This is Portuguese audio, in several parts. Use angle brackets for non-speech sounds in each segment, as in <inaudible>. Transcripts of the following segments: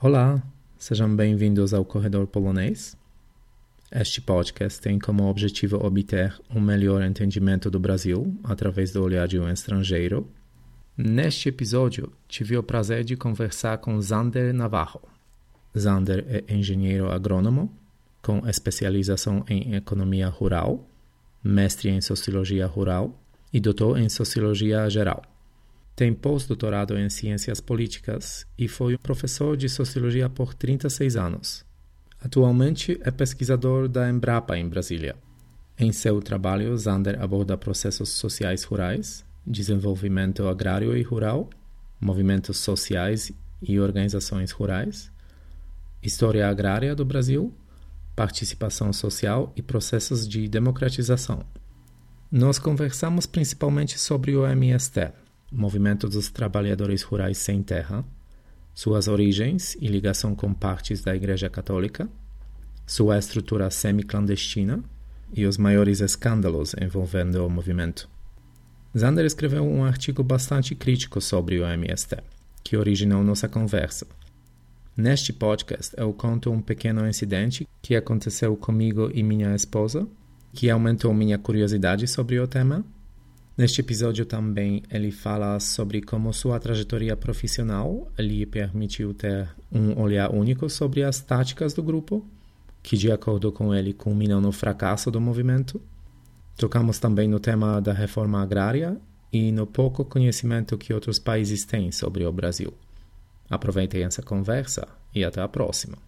Olá, sejam bem-vindos ao Corredor Polonês. Este podcast tem como objetivo obter um melhor entendimento do Brasil através do olhar de um estrangeiro. Neste episódio, tive o prazer de conversar com Zander Navarro. Zander é engenheiro agrônomo, com especialização em economia rural, mestre em sociologia rural e doutor em sociologia geral. Tem pós-doutorado em ciências políticas e foi professor de sociologia por 36 anos. Atualmente é pesquisador da Embrapa em Brasília. Em seu trabalho, Zander aborda processos sociais rurais, desenvolvimento agrário e rural, movimentos sociais e organizações rurais, história agrária do Brasil, participação social e processos de democratização. Nós conversamos principalmente sobre o MST, Movimento dos Trabalhadores Rurais Sem Terra, suas origens e ligação com partes da Igreja Católica, sua estrutura semi-clandestina e os maiores escândalos envolvendo o movimento. Zander escreveu um artigo bastante crítico sobre o MST, que originou nossa conversa. Neste podcast, eu conto um pequeno incidente que aconteceu comigo e minha esposa, que aumentou minha curiosidade sobre o tema Neste episódio também ele fala sobre como sua trajetória profissional lhe permitiu ter um olhar único sobre as táticas do grupo, que de acordo com ele culminam no fracasso do movimento. Tocamos também no tema da reforma agrária e no pouco conhecimento que outros países têm sobre o Brasil. Aproveitem essa conversa e até a próxima.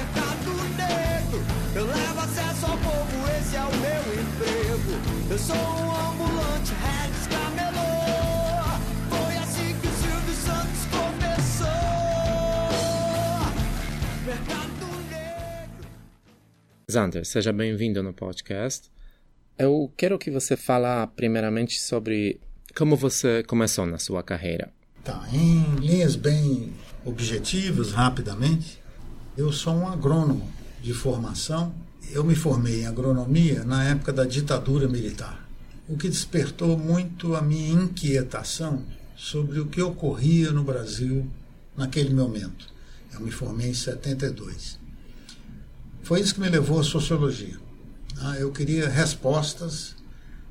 mercado negro. Eu levo acesso ao povo, esse é o meu emprego. Eu sou um ambulante, Regis Camelô. Foi assim que o Silvio Santos começou. Mercado negro. Zander, seja bem-vindo no podcast. Eu quero que você fale primeiramente sobre como você começou na sua carreira. Tá, em linhas bem objetivas, rapidamente, eu sou um agrônomo de formação. Eu me formei em agronomia na época da ditadura militar, o que despertou muito a minha inquietação sobre o que ocorria no Brasil naquele momento. Eu me formei em 72. Foi isso que me levou à sociologia. Ah, eu queria respostas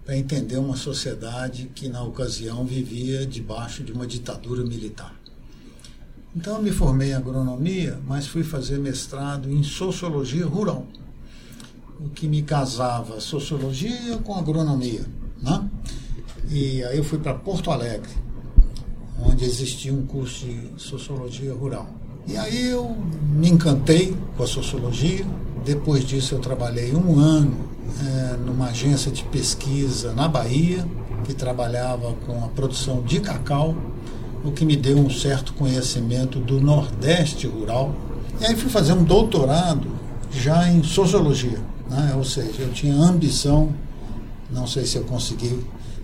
para entender uma sociedade que, na ocasião, vivia debaixo de uma ditadura militar. Então, eu me formei em agronomia, mas fui fazer mestrado em sociologia rural, o que me casava sociologia com agronomia. Né? E aí eu fui para Porto Alegre, onde existia um curso de sociologia rural. E aí eu me encantei com a sociologia. Depois disso, eu trabalhei um ano é, numa agência de pesquisa na Bahia, que trabalhava com a produção de cacau, o que me deu um certo conhecimento do Nordeste rural. E aí fui fazer um doutorado já em sociologia, né? ou seja, eu tinha ambição, não sei se eu consegui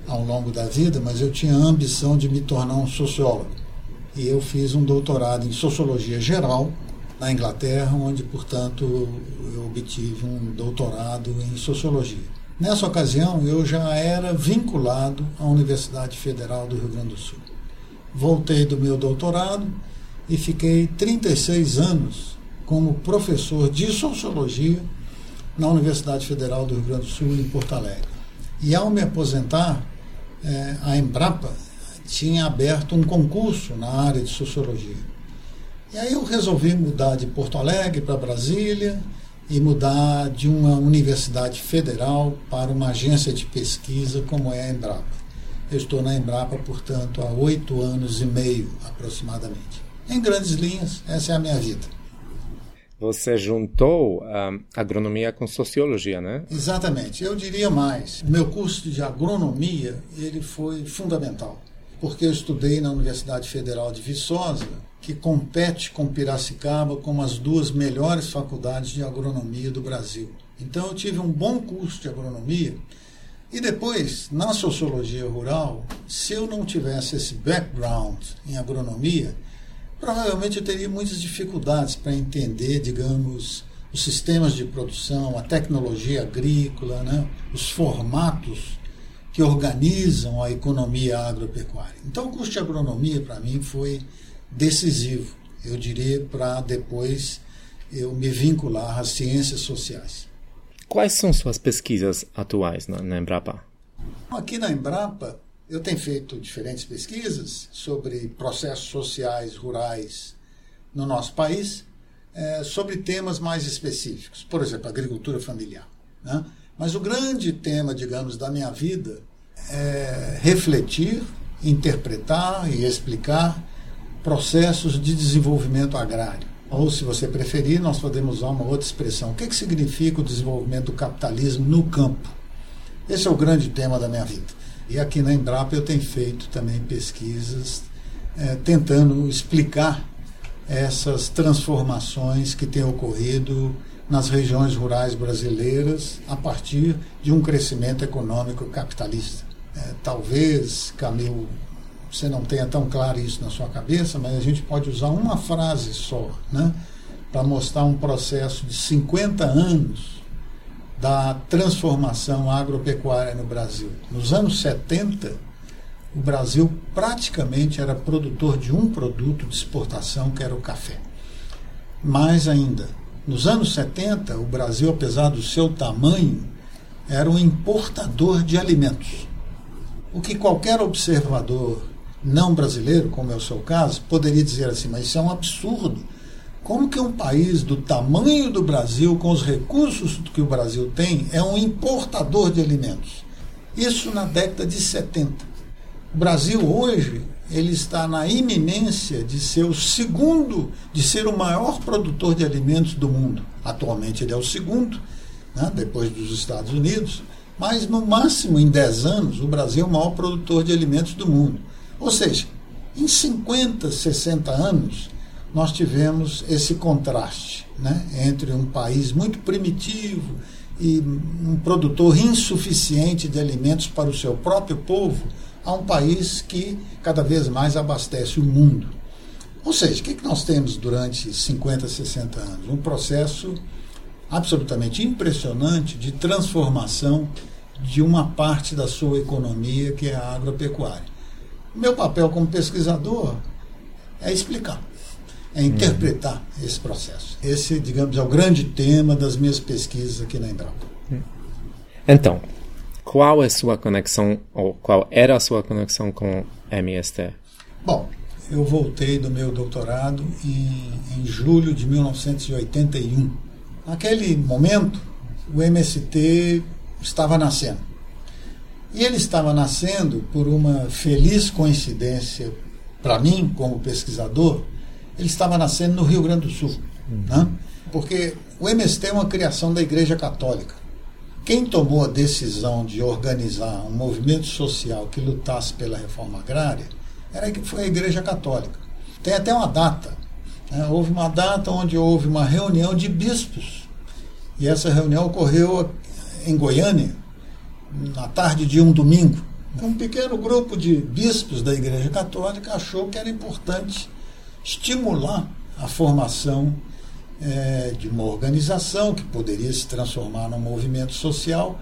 ao longo da vida, mas eu tinha ambição de me tornar um sociólogo. E eu fiz um doutorado em sociologia geral na Inglaterra, onde, portanto, eu obtive um doutorado em sociologia. Nessa ocasião, eu já era vinculado à Universidade Federal do Rio Grande do Sul. Voltei do meu doutorado e fiquei 36 anos como professor de sociologia na Universidade Federal do Rio Grande do Sul, em Porto Alegre. E ao me aposentar, eh, a Embrapa tinha aberto um concurso na área de sociologia. E aí eu resolvi mudar de Porto Alegre para Brasília e mudar de uma universidade federal para uma agência de pesquisa como é a Embrapa. Eu estou na Embrapa, portanto, há oito anos e meio aproximadamente. Em grandes linhas, essa é a minha vida. Você juntou a um, agronomia com sociologia, né? Exatamente. Eu diria mais. O meu curso de agronomia ele foi fundamental porque eu estudei na Universidade Federal de Viçosa, que compete com Piracicaba como as duas melhores faculdades de agronomia do Brasil. Então eu tive um bom curso de agronomia e depois, na sociologia rural, se eu não tivesse esse background em agronomia, provavelmente eu teria muitas dificuldades para entender, digamos, os sistemas de produção, a tecnologia agrícola, né, os formatos que organizam a economia agropecuária. Então, o curso de agronomia, para mim, foi decisivo, eu diria, para depois eu me vincular às ciências sociais. Quais são suas pesquisas atuais na, na Embrapa? Aqui na Embrapa, eu tenho feito diferentes pesquisas sobre processos sociais rurais no nosso país, é, sobre temas mais específicos, por exemplo, agricultura familiar. Né? Mas o grande tema, digamos, da minha vida é refletir, interpretar e explicar processos de desenvolvimento agrário. Ou, se você preferir, nós podemos usar uma outra expressão. O que, que significa o desenvolvimento do capitalismo no campo? Esse é o grande tema da minha vida. E aqui na Embrapa eu tenho feito também pesquisas é, tentando explicar essas transformações que têm ocorrido nas regiões rurais brasileiras a partir de um crescimento econômico capitalista. É, talvez, Camilo, você não tenha tão claro isso na sua cabeça, mas a gente pode usar uma frase só, né, para mostrar um processo de 50 anos da transformação agropecuária no Brasil. Nos anos 70, o Brasil praticamente era produtor de um produto de exportação, que era o café. Mais ainda, nos anos 70, o Brasil, apesar do seu tamanho, era um importador de alimentos. O que qualquer observador não brasileiro, como é o seu caso, poderia dizer assim, mas isso é um absurdo. Como que um país do tamanho do Brasil, com os recursos que o Brasil tem, é um importador de alimentos? Isso na década de 70. O Brasil hoje ele está na iminência de ser o segundo, de ser o maior produtor de alimentos do mundo. Atualmente ele é o segundo, né, depois dos Estados Unidos, mas no máximo em 10 anos o Brasil é o maior produtor de alimentos do mundo. Ou seja, em 50, 60 anos, nós tivemos esse contraste né, entre um país muito primitivo e um produtor insuficiente de alimentos para o seu próprio povo a um país que cada vez mais abastece o mundo. Ou seja, o que nós temos durante 50, 60 anos? Um processo absolutamente impressionante de transformação de uma parte da sua economia, que é a agropecuária. Meu papel como pesquisador é explicar, é interpretar uhum. esse processo. Esse, digamos, é o grande tema das minhas pesquisas aqui na Embrapa. Então, qual é a sua conexão, ou qual era a sua conexão com MST? Bom, eu voltei do meu doutorado em, em julho de 1981. Naquele momento, o MST estava nascendo. E ele estava nascendo por uma feliz coincidência para mim, como pesquisador, ele estava nascendo no Rio Grande do Sul. Uhum. Né? Porque o MST é uma criação da Igreja Católica. Quem tomou a decisão de organizar um movimento social que lutasse pela reforma agrária era, foi a Igreja Católica. Tem até uma data. Né? Houve uma data onde houve uma reunião de bispos. E essa reunião ocorreu em Goiânia, na tarde de um domingo. Um pequeno grupo de bispos da Igreja Católica achou que era importante estimular a formação é, de uma organização que poderia se transformar num movimento social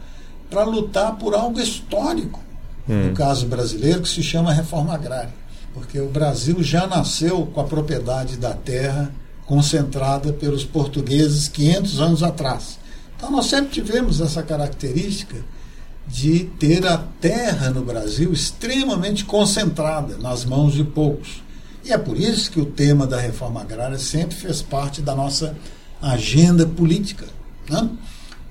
para lutar por algo histórico, hum. no caso brasileiro, que se chama reforma agrária. Porque o Brasil já nasceu com a propriedade da terra concentrada pelos portugueses 500 anos atrás. Então nós sempre tivemos essa característica de ter a terra no Brasil extremamente concentrada nas mãos de poucos. E é por isso que o tema da reforma agrária sempre fez parte da nossa agenda política. Né?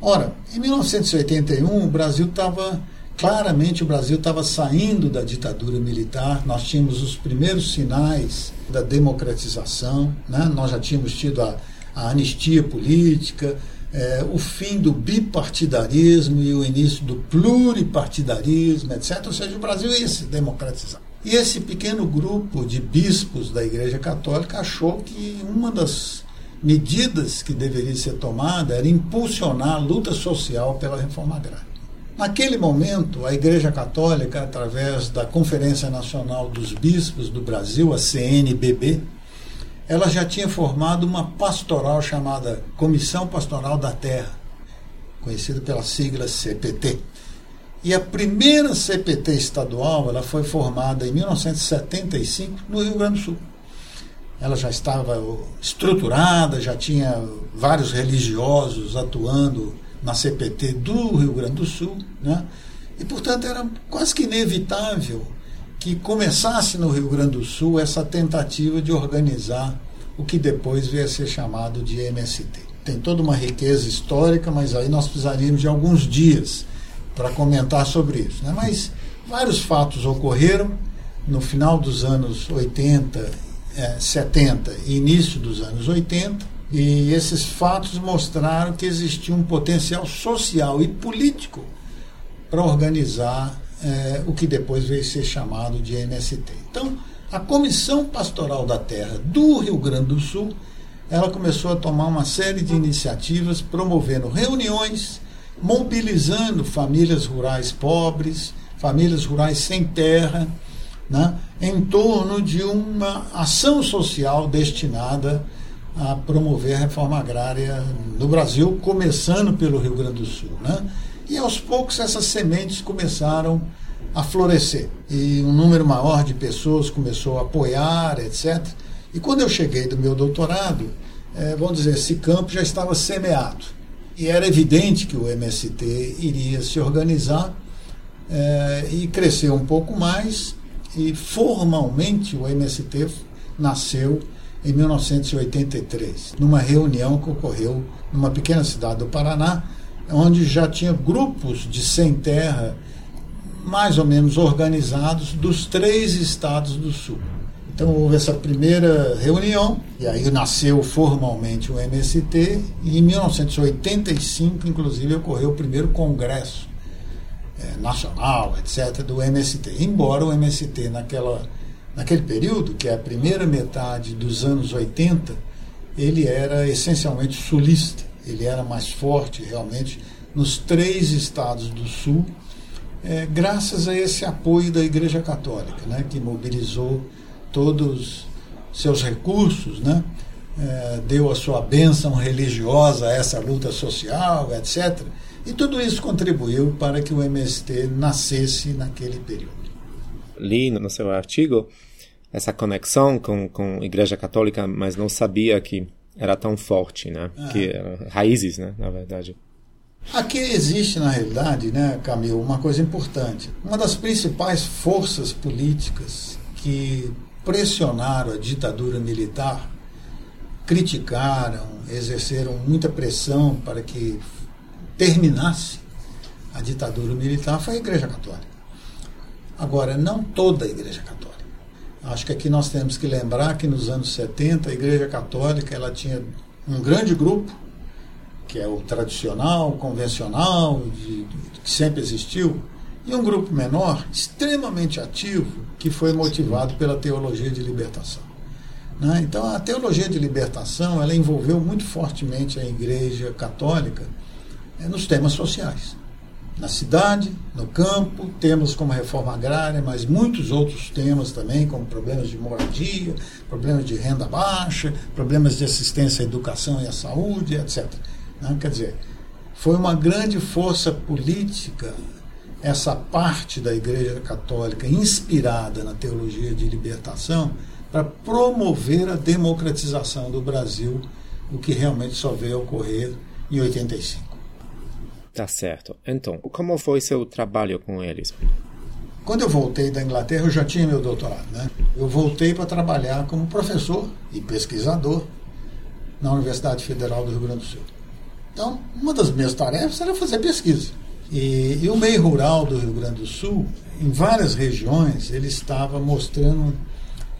Ora, em 1981, o Brasil estava. Claramente, o Brasil estava saindo da ditadura militar, nós tínhamos os primeiros sinais da democratização, né? nós já tínhamos tido a, a anistia política, é, o fim do bipartidarismo e o início do pluripartidarismo, etc. Ou seja, o Brasil ia se democratizar. E esse pequeno grupo de bispos da Igreja Católica achou que uma das medidas que deveria ser tomada era impulsionar a luta social pela reforma agrária. Naquele momento, a Igreja Católica, através da Conferência Nacional dos Bispos do Brasil, a CNBB, ela já tinha formado uma pastoral chamada Comissão Pastoral da Terra, conhecida pela sigla CPT. E a primeira CPT estadual ela foi formada em 1975 no Rio Grande do Sul. Ela já estava estruturada, já tinha vários religiosos atuando na CPT do Rio Grande do Sul, né? e portanto era quase que inevitável que começasse no Rio Grande do Sul essa tentativa de organizar o que depois veio a ser chamado de MST. Tem toda uma riqueza histórica, mas aí nós precisaríamos de alguns dias para comentar sobre isso. Né? Mas vários fatos ocorreram no final dos anos 80, é, 70 e início dos anos 80, e esses fatos mostraram que existia um potencial social e político para organizar é, o que depois veio ser chamado de MST. Então, a Comissão Pastoral da Terra do Rio Grande do Sul, ela começou a tomar uma série de iniciativas promovendo reuniões mobilizando famílias rurais pobres, famílias rurais sem terra, né, em torno de uma ação social destinada a promover a reforma agrária no Brasil, começando pelo Rio Grande do Sul. Né? E aos poucos essas sementes começaram a florescer e um número maior de pessoas começou a apoiar, etc. E quando eu cheguei do meu doutorado, é, vamos dizer, esse campo já estava semeado. E era evidente que o MST iria se organizar é, e crescer um pouco mais, e formalmente o MST nasceu em 1983, numa reunião que ocorreu numa pequena cidade do Paraná, onde já tinha grupos de sem terra mais ou menos organizados dos três estados do sul. Então houve essa primeira reunião, e aí nasceu formalmente o MST, e em 1985, inclusive, ocorreu o primeiro congresso é, nacional, etc., do MST. Embora o MST, naquela, naquele período, que é a primeira metade dos anos 80, ele era essencialmente sulista, ele era mais forte realmente nos três estados do sul, é, graças a esse apoio da Igreja Católica, né, que mobilizou todos seus recursos, né? É, deu a sua bênção religiosa a essa luta social, etc. E tudo isso contribuiu para que o MST nascesse naquele período. Li no seu artigo essa conexão com, com a Igreja Católica, mas não sabia que era tão forte, né? Ah. Que raízes, né? Na verdade. Aqui existe, na realidade, né, Camilo, uma coisa importante. Uma das principais forças políticas que pressionaram a ditadura militar, criticaram, exerceram muita pressão para que terminasse a ditadura militar foi a Igreja Católica. Agora, não toda a Igreja Católica. Acho que aqui nós temos que lembrar que nos anos 70 a Igreja Católica ela tinha um grande grupo, que é o tradicional, convencional, de, que sempre existiu, e um grupo menor, extremamente ativo, que foi motivado pela teologia de libertação. Né? Então, a teologia de libertação ela envolveu muito fortemente a Igreja Católica é, nos temas sociais. Na cidade, no campo, temas como a reforma agrária, mas muitos outros temas também, como problemas de moradia, problemas de renda baixa, problemas de assistência à educação e à saúde, etc. Né? Quer dizer, foi uma grande força política essa parte da Igreja Católica inspirada na teologia de libertação para promover a democratização do Brasil, o que realmente só veio ocorrer em 85. Tá certo. Então, como foi seu trabalho com eles? Quando eu voltei da Inglaterra, eu já tinha meu doutorado, né? Eu voltei para trabalhar como professor e pesquisador na Universidade Federal do Rio Grande do Sul. Então, uma das minhas tarefas era fazer pesquisa. E, e, o meio rural do Rio Grande do Sul, em várias regiões, ele estava mostrando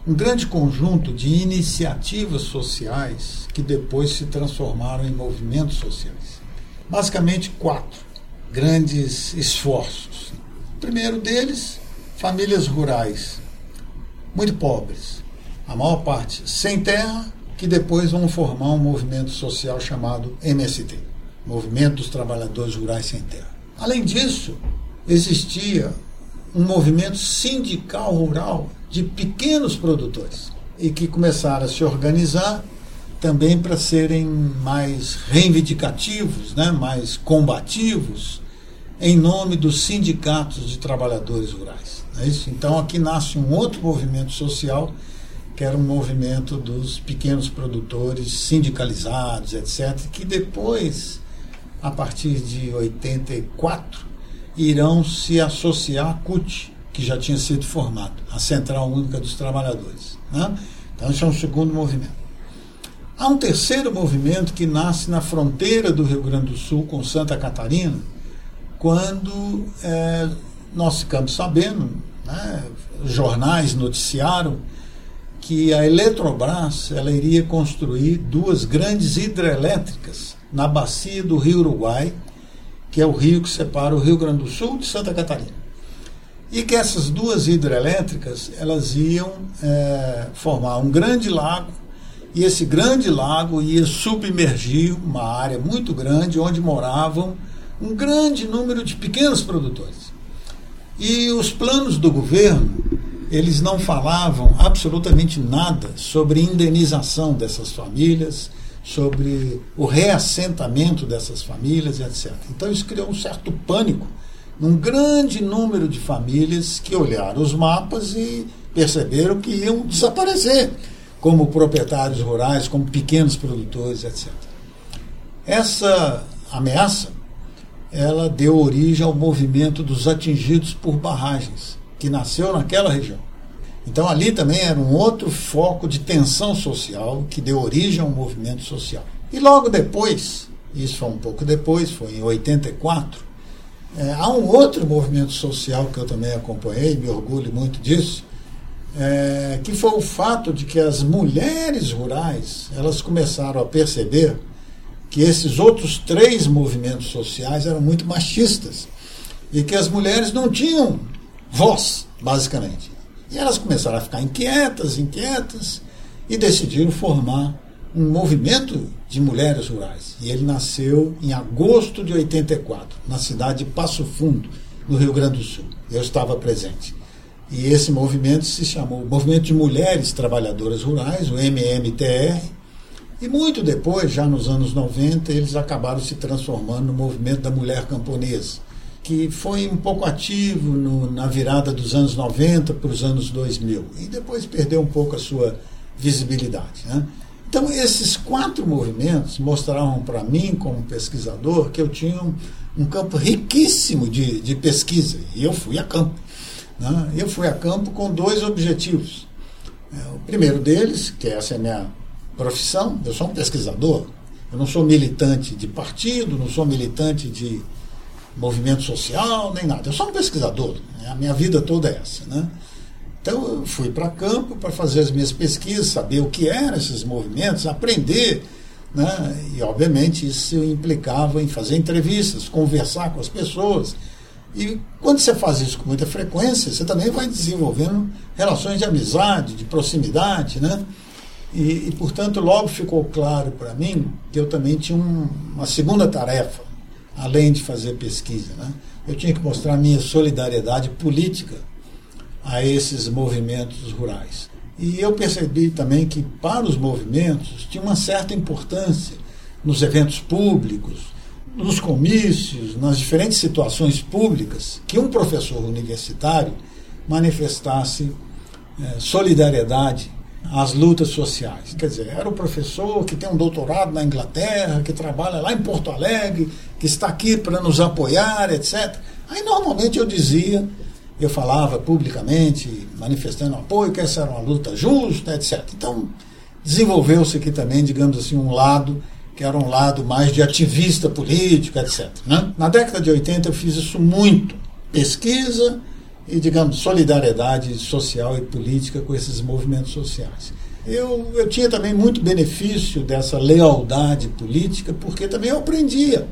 um grande conjunto de iniciativas sociais que depois se transformaram em movimentos sociais. Basicamente, quatro grandes esforços. O primeiro deles, famílias rurais muito pobres, a maior parte sem terra, que depois vão formar um movimento social chamado MST Movimento dos Trabalhadores Rurais Sem Terra. Além disso, existia um movimento sindical rural de pequenos produtores e que começaram a se organizar também para serem mais reivindicativos, né, mais combativos, em nome dos sindicatos de trabalhadores rurais. É isso? Então aqui nasce um outro movimento social, que era um movimento dos pequenos produtores sindicalizados, etc., que depois, a partir de 84, irão se associar à CUT, que já tinha sido formado, a Central Única dos Trabalhadores. Né? Então, esse é um segundo movimento. Há um terceiro movimento que nasce na fronteira do Rio Grande do Sul com Santa Catarina, quando é, nós ficamos sabendo, né, jornais noticiaram que a Eletrobras ela iria construir duas grandes hidrelétricas na bacia do Rio Uruguai, que é o rio que separa o Rio Grande do Sul de Santa Catarina. E que essas duas hidrelétricas elas iam é, formar um grande lago e esse grande lago ia submergir uma área muito grande onde moravam um grande número de pequenos produtores. E os planos do governo, eles não falavam absolutamente nada sobre indenização dessas famílias, sobre o reassentamento dessas famílias, etc. Então isso criou um certo pânico num grande número de famílias que olharam os mapas e perceberam que iam desaparecer como proprietários rurais, como pequenos produtores, etc. Essa ameaça ela deu origem ao movimento dos atingidos por barragens, que nasceu naquela região. Então ali também era um outro foco de tensão social que deu origem ao movimento social. E logo depois, isso foi um pouco depois, foi em 84, é, há um outro movimento social que eu também acompanhei, me orgulho muito disso, é, que foi o fato de que as mulheres rurais elas começaram a perceber que esses outros três movimentos sociais eram muito machistas e que as mulheres não tinham voz, basicamente. E elas começaram a ficar inquietas, inquietas, e decidiram formar um movimento de mulheres rurais. E ele nasceu em agosto de 84, na cidade de Passo Fundo, no Rio Grande do Sul. Eu estava presente. E esse movimento se chamou Movimento de Mulheres Trabalhadoras Rurais, o MMTR, e muito depois, já nos anos 90, eles acabaram se transformando no movimento da mulher camponesa, que foi um pouco ativo no, na virada dos anos 90 para os anos 2000, e depois perdeu um pouco a sua visibilidade. Né? Então, esses quatro movimentos mostraram para mim, como pesquisador, que eu tinha um, um campo riquíssimo de, de, pesquisa, e eu fui a campo. Né? Eu fui a campo com dois objetivos. É, o primeiro deles, que essa é a minha profissão, eu sou um pesquisador, eu não sou militante de partido, não sou militante de movimento social, nem nada. Eu sou um pesquisador, né? a minha vida toda é essa. Né? Então eu fui para campo para fazer as minhas pesquisas, saber o que eram esses movimentos, aprender. Né? E obviamente isso implicava em fazer entrevistas, conversar com as pessoas. E quando você faz isso com muita frequência, você também vai desenvolvendo relações de amizade, de proximidade, né? E, e, portanto, logo ficou claro para mim que eu também tinha um, uma segunda tarefa, além de fazer pesquisa. Né? Eu tinha que mostrar minha solidariedade política a esses movimentos rurais. E eu percebi também que, para os movimentos, tinha uma certa importância nos eventos públicos, nos comícios, nas diferentes situações públicas, que um professor universitário manifestasse é, solidariedade as lutas sociais. Quer dizer, era o professor que tem um doutorado na Inglaterra, que trabalha lá em Porto Alegre, que está aqui para nos apoiar, etc. Aí normalmente eu dizia, eu falava publicamente, manifestando apoio, que essa era uma luta justa, etc. Então desenvolveu-se aqui também, digamos assim, um lado que era um lado mais de ativista político, etc. Né? Na década de 80 eu fiz isso muito. Pesquisa, e, digamos, solidariedade social e política com esses movimentos sociais. Eu, eu tinha também muito benefício dessa lealdade política, porque também eu aprendia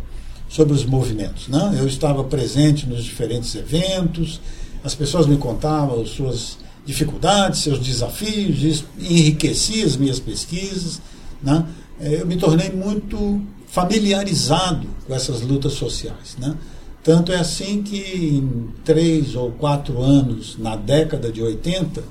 sobre os movimentos. Né? Eu estava presente nos diferentes eventos, as pessoas me contavam as suas dificuldades, seus desafios, enriqueci as minhas pesquisas. Né? É, eu me tornei muito familiarizado com essas lutas sociais. Né? Tanto é assim que em três ou quatro anos, na década de 80,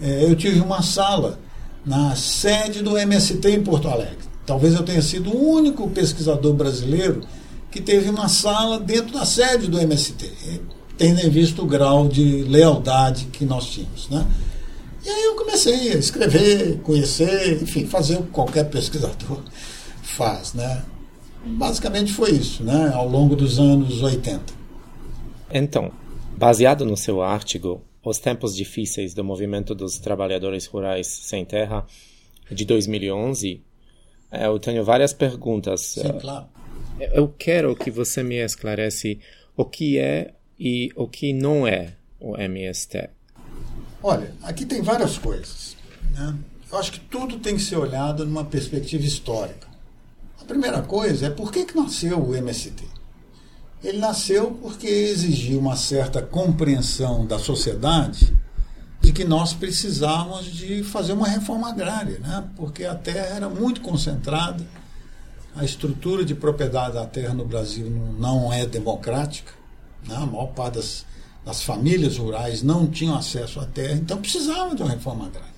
é, eu tive uma sala na sede do MST em Porto Alegre. Talvez eu tenha sido o único pesquisador brasileiro que teve uma sala dentro da sede do MST, tendo em vista o grau de lealdade que nós tínhamos. Né? E aí eu comecei a escrever, conhecer, enfim, fazer o que qualquer pesquisador <laughs> faz. Né? Basicamente foi isso, né? ao longo dos anos 80. Então, baseado no seu artigo Os Tempos Difíceis do Movimento dos Trabalhadores Rurais Sem Terra, de 2011, é, eu tenho várias perguntas. Sim, claro. Eu quero que você me esclarece o que é e o que não é o MST. Olha, aqui tem várias coisas. Né? Eu acho que tudo tem que ser olhado numa perspectiva histórica. A primeira coisa é por que, que nasceu o MST? Ele nasceu porque exigiu uma certa compreensão da sociedade de que nós precisávamos de fazer uma reforma agrária, né? porque a terra era muito concentrada, a estrutura de propriedade da terra no Brasil não é democrática, né? a maior parte das, das famílias rurais não tinham acesso à terra, então precisava de uma reforma agrária.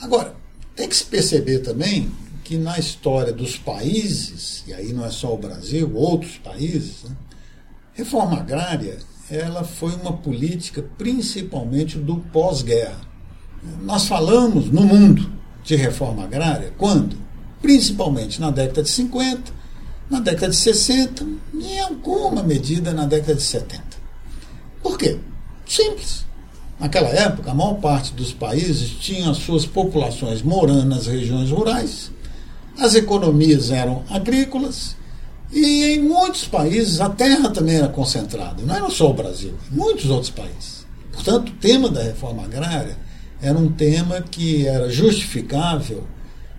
Agora, tem que se perceber também que na história dos países, e aí não é só o Brasil, outros países, né? reforma agrária ela foi uma política principalmente do pós-guerra. Nós falamos no mundo de reforma agrária quando? Principalmente na década de 50, na década de 60 e em alguma medida na década de 70. Por quê? Simples. Naquela época, a maior parte dos países tinha as suas populações morando nas regiões rurais, as economias eram agrícolas e em muitos países a terra também era concentrada, não era só o Brasil, muitos outros países. Portanto, o tema da reforma agrária era um tema que era justificável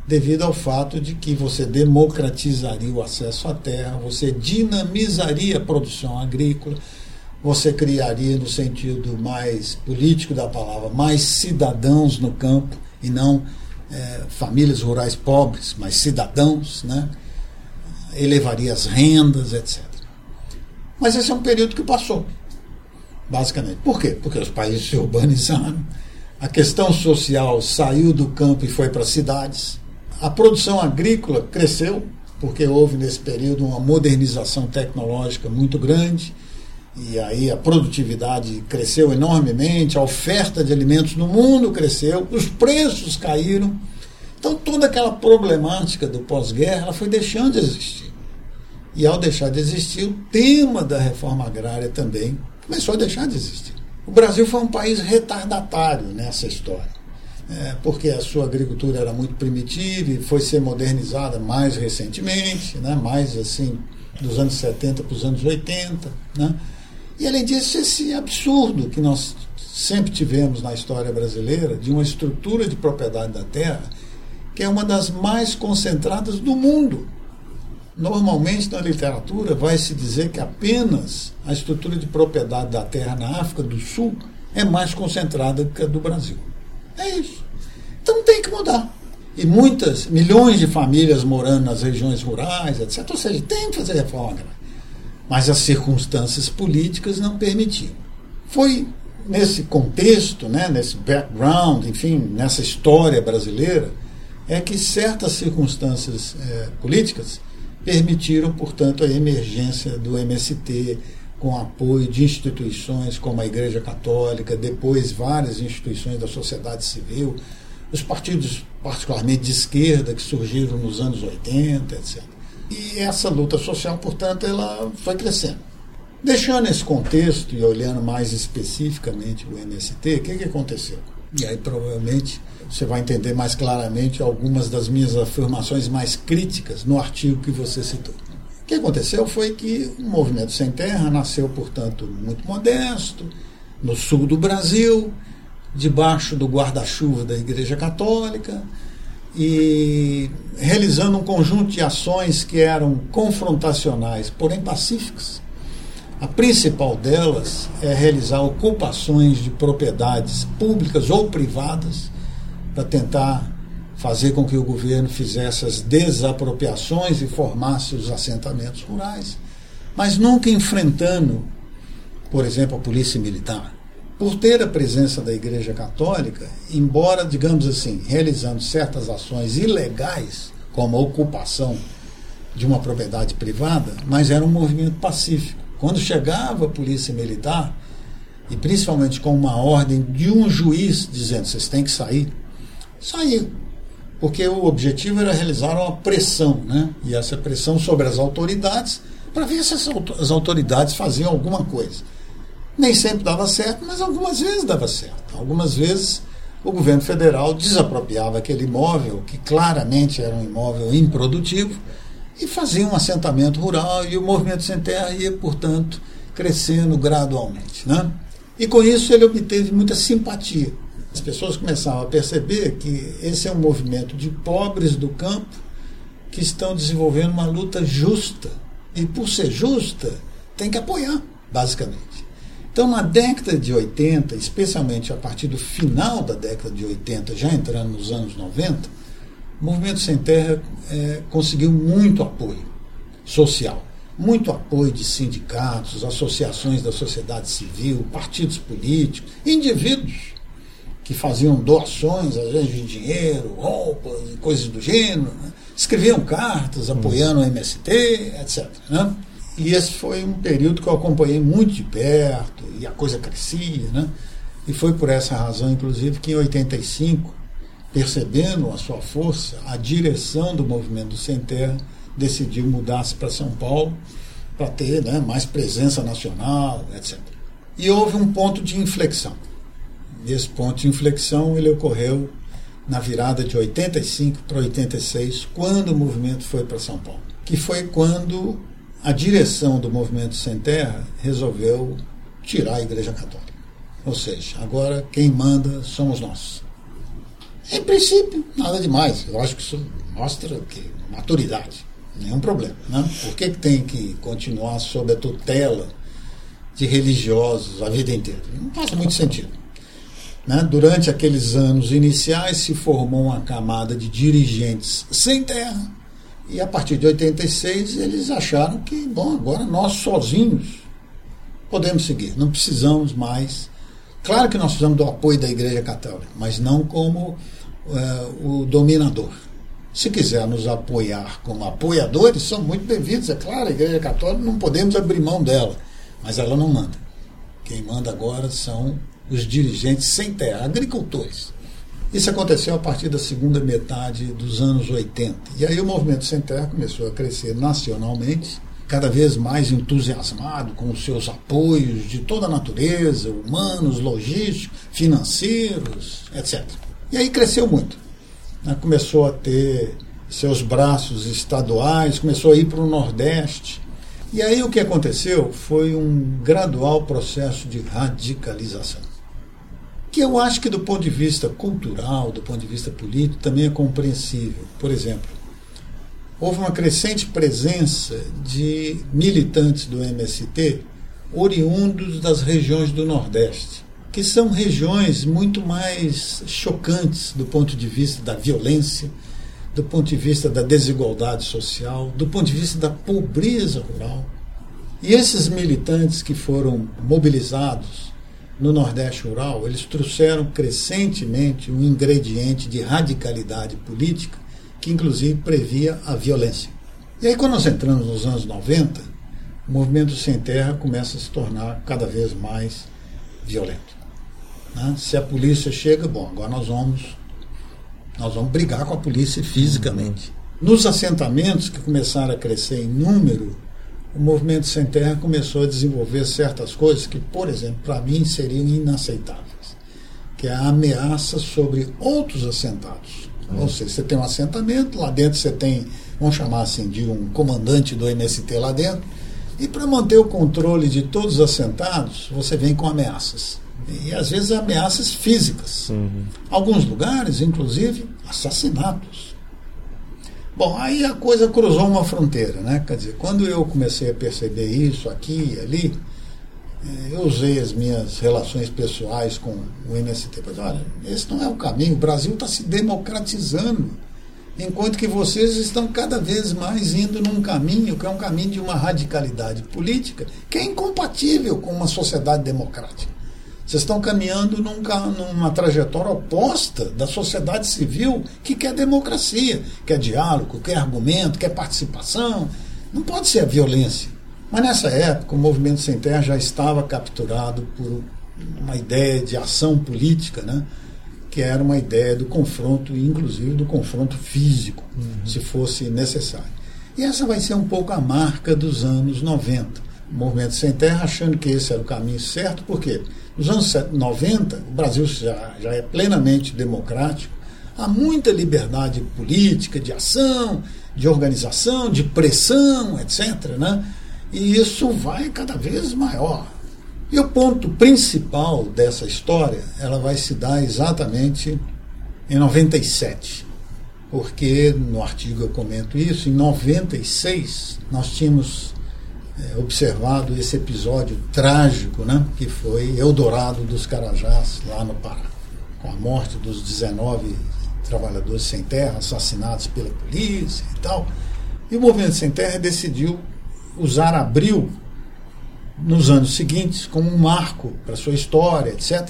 devido ao fato de que você democratizaria o acesso à terra, você dinamizaria a produção agrícola, você criaria, no sentido mais político da palavra, mais cidadãos no campo e não é, famílias rurais pobres, mas cidadãos, né? elevaria as rendas, etc. Mas esse é um período que passou, basicamente. Por quê? Porque os países se urbanizaram, a questão social saiu do campo e foi para as cidades, a produção agrícola cresceu, porque houve nesse período uma modernização tecnológica muito grande, e aí a produtividade cresceu enormemente, a oferta de alimentos no mundo cresceu, os preços caíram. Então toda aquela problemática do pós-guerra foi deixando de existir. E ao deixar de existir, o tema da reforma agrária também começou a deixar de existir. O Brasil foi um país retardatário nessa história, é, porque a sua agricultura era muito primitiva e foi ser modernizada mais recentemente, né, mais assim, dos anos 70 para os anos 80. Né? E além disso, esse absurdo que nós sempre tivemos na história brasileira de uma estrutura de propriedade da terra que é uma das mais concentradas do mundo. Normalmente na literatura vai se dizer que apenas a estrutura de propriedade da terra na África do Sul é mais concentrada que a do Brasil. É isso. Então tem que mudar. E muitas, milhões de famílias morando nas regiões rurais, etc. Ou seja, tem que fazer reforma agrária. Mas as circunstâncias políticas não permitiam. Foi nesse contexto, né, nesse background, enfim, nessa história brasileira, é que certas circunstâncias é, políticas permitiram, portanto, a emergência do MST com apoio de instituições como a Igreja Católica, depois várias instituições da sociedade civil, os partidos particularmente de esquerda que surgiram nos anos 80, etc. E essa luta social, portanto, ela foi crescendo. Deixando esse contexto e olhando mais especificamente o MST, o que, que aconteceu? E aí provavelmente você vai entender mais claramente algumas das minhas afirmações mais críticas no artigo que você citou. O que aconteceu foi que o movimento sem terra nasceu, portanto, muito modesto, no sul do Brasil, debaixo do guarda-chuva da Igreja Católica, e realizando um conjunto de ações que eram confrontacionais, porém pacíficas, A principal delas é realizar ocupações de propriedades públicas ou privadas para tentar fazer com que o governo fizesse as desapropriações e formasse os assentamentos rurais, mas nunca enfrentando, por exemplo, a polícia militar. Por ter a presença da Igreja Católica, embora, digamos assim, realizando certas ações ilegais, como a ocupação de uma propriedade privada, mas era um movimento pacífico. Quando chegava a polícia militar, e principalmente com uma ordem de um juiz dizendo vocês têm que sair, saiu. Porque o objetivo era realizar uma pressão, né? e essa pressão sobre as autoridades, para ver se as autoridades faziam alguma coisa. Nem sempre dava certo, mas algumas vezes dava certo. Algumas vezes o governo federal desapropriava aquele imóvel, que claramente era um imóvel improdutivo, e fazia um assentamento rural e o movimento sem terra ia, portanto, crescendo gradualmente. Né? E com isso ele obteve muita simpatia. As pessoas começavam a perceber que esse é um movimento de pobres do campo que estão desenvolvendo uma luta justa. E por ser justa, tem que apoiar, basicamente. Então, na década de 80, especialmente a partir do final da década de 80, já entrando nos anos 90, o Movimento Sem Terra é, conseguiu muito apoio social, muito apoio de sindicatos, associações da sociedade civil, partidos políticos, indivíduos que faziam doações, às vezes de dinheiro, roupas e coisas do gênero, né? escreviam cartas apoiando o MST, etc. Né? E esse foi um período que eu acompanhei muito de perto, e a coisa crescia, né? E foi por essa razão, inclusive, que em 85 percebendo a sua força, a direção do movimento do Sem Terra decidiu mudar-se para São Paulo para ter né, mais presença nacional, etc. E houve um ponto de inflexão. Esse ponto de inflexão ele ocorreu na virada de 85 para 86, quando o movimento foi para São Paulo, que foi quando a direção do movimento Sem Terra resolveu tirar a Igreja Católica. Ou seja, agora quem manda somos nós. Em princípio, nada demais. Eu acho que isso mostra que maturidade, nenhum problema. Né? Por que, que tem que continuar sob a tutela de religiosos a vida inteira? Não faz muito sentido. Né? Durante aqueles anos iniciais se formou uma camada de dirigentes sem terra e a partir de 86 eles acharam que, bom, agora nós sozinhos podemos seguir, não precisamos mais. Claro que nós precisamos do apoio da Igreja Católica, mas não como uh, o dominador. Se quiser nos apoiar como apoiadores, são muito bem-vindos. É claro, a Igreja Católica não podemos abrir mão dela, mas ela não manda. Quem manda agora são os dirigentes sem terra, agricultores. Isso aconteceu a partir da segunda metade dos anos 80. E aí o movimento sem terra começou a crescer nacionalmente, cada vez mais entusiasmado com os seus apoios de toda a natureza, humanos, logísticos, financeiros, etc. E aí cresceu muito. Né? Começou a ter seus braços estaduais, começou a ir para o Nordeste. E aí o que aconteceu foi um gradual processo de radicalização. Que eu acho que do ponto de vista cultural, do ponto de vista político, também é compreensível. Por exemplo, houve uma crescente presença de militantes do MST oriundos das regiões do Nordeste que são regiões muito mais chocantes do ponto de vista da violência, do ponto de vista da desigualdade social, do ponto de vista da pobreza rural. E esses militantes que foram mobilizados no Nordeste rural, eles trouxeram crescentemente um ingrediente de radicalidade política que inclusive previa a violência. E aí quando nós entramos nos anos 90, o movimento sem terra começa a se tornar cada vez mais violento. Né? Se a polícia chega, bom, agora nós vamos, nós vamos brigar com a polícia fisicamente. Nos assentamentos que começaram a crescer em número, o movimento sem terra começou a desenvolver certas coisas que, por exemplo, para mim seriam inaceitáveis, que é a ameaça sobre outros assentados. Uhum. Ou seja, você tem um assentamento, lá dentro você tem, vamos chamar assim, de um comandante do MST lá dentro, e para manter o controle de todos os assentados, você vem com ameaças e às vezes ameaças físicas. Uhum. Alguns lugares, inclusive, assassinatos. Bom, aí a coisa cruzou uma fronteira, né? Quer dizer, quando eu comecei a perceber isso aqui e ali, eh, eu usei as minhas relações pessoais com o MST. Falei, olha, esse não é o caminho, o Brasil está se democratizando, enquanto que vocês estão cada vez mais indo num caminho que é um caminho de uma radicalidade política que é incompatível com uma sociedade democrática. Vocês estão caminhando num, numa trajetória oposta da sociedade civil que quer democracia, quer diálogo, quer argumento, quer participação. Não pode ser a violência. Mas nessa época, o movimento sem terra já estava capturado por uma ideia de ação política, né? que era uma ideia do confronto, inclusive do confronto físico, uhum. se fosse necessário. E essa vai ser um pouco a marca dos anos 90. Movimento sem terra achando que esse era o caminho certo, por quê? Nos anos 90, o Brasil já, já é plenamente democrático, há muita liberdade política, de ação, de organização, de pressão, etc. Né? E isso vai cada vez maior. E o ponto principal dessa história, ela vai se dar exatamente em 97. Porque no artigo eu comento isso, em 96 nós tínhamos é, observado esse episódio trágico, né, que foi Eldorado dos Carajás, lá no Pará, com a morte dos 19 trabalhadores sem terra, assassinados pela polícia e tal. E o Movimento Sem Terra decidiu usar abril nos anos seguintes como um marco para sua história, etc.,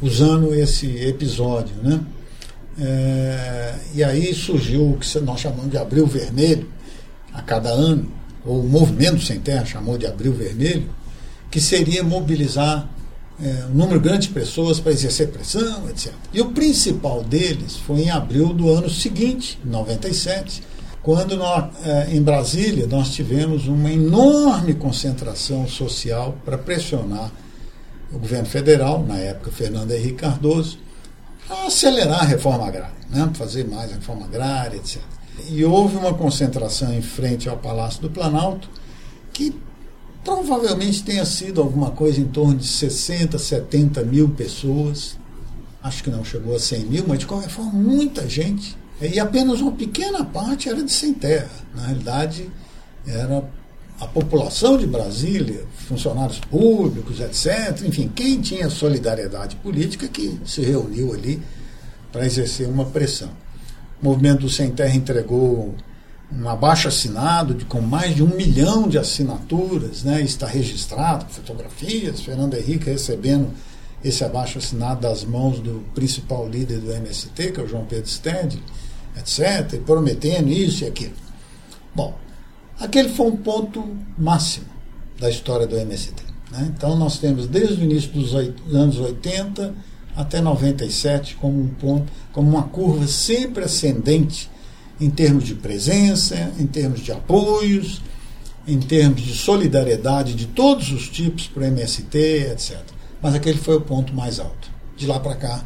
usando esse episódio. Né? É, e aí surgiu o que nós chamamos de Abril Vermelho, a cada ano, ou o movimento sem terra chamou de Abril Vermelho, que seria mobilizar é, um número grande de pessoas para exercer pressão, etc. E o principal deles foi em abril do ano seguinte, 97, quando nós, é, em Brasília nós tivemos uma enorme concentração social para pressionar o governo federal, na época Fernando Henrique Cardoso, a acelerar a reforma agrária, né, fazer mais a reforma agrária, etc. E houve uma concentração em frente ao Palácio do Planalto que provavelmente tenha sido alguma coisa em torno de 60, 70 mil pessoas. Acho que não chegou a 100 mil, mas de qualquer forma, muita gente. E apenas uma pequena parte era de sem terra. Na realidade, era a população de Brasília, funcionários públicos, etc. Enfim, quem tinha solidariedade política que se reuniu ali para exercer uma pressão. O movimento Sem Terra entregou um abaixo assinado de, com mais de um milhão de assinaturas, né, está registrado, fotografias, Fernando Henrique recebendo esse abaixo assinado das mãos do principal líder do MST, que é o João Pedro Stende, etc., prometendo isso e aquilo. Bom, aquele foi um ponto máximo da história do MST. Né? Então nós temos desde o início dos anos 80 até 97 como um ponto, como uma curva sempre ascendente em termos de presença, em termos de apoios, em termos de solidariedade de todos os tipos para o MST, etc. Mas aquele foi o ponto mais alto. De lá para cá,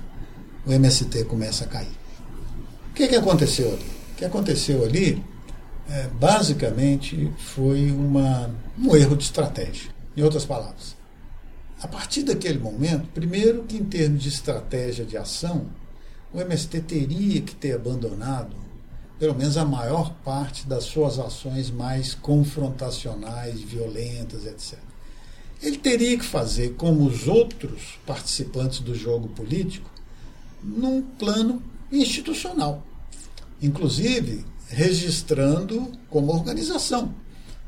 o MST começa a cair. O que, que aconteceu ali? O que aconteceu ali, é, basicamente, foi uma, um erro de estratégia. Em outras palavras, a partir daquele momento, primeiro que em termos de estratégia de ação, o MST teria que ter abandonado pelo menos a maior parte das suas ações mais confrontacionais, violentas, etc. Ele teria que fazer como os outros participantes do jogo político num plano institucional, inclusive registrando como organização.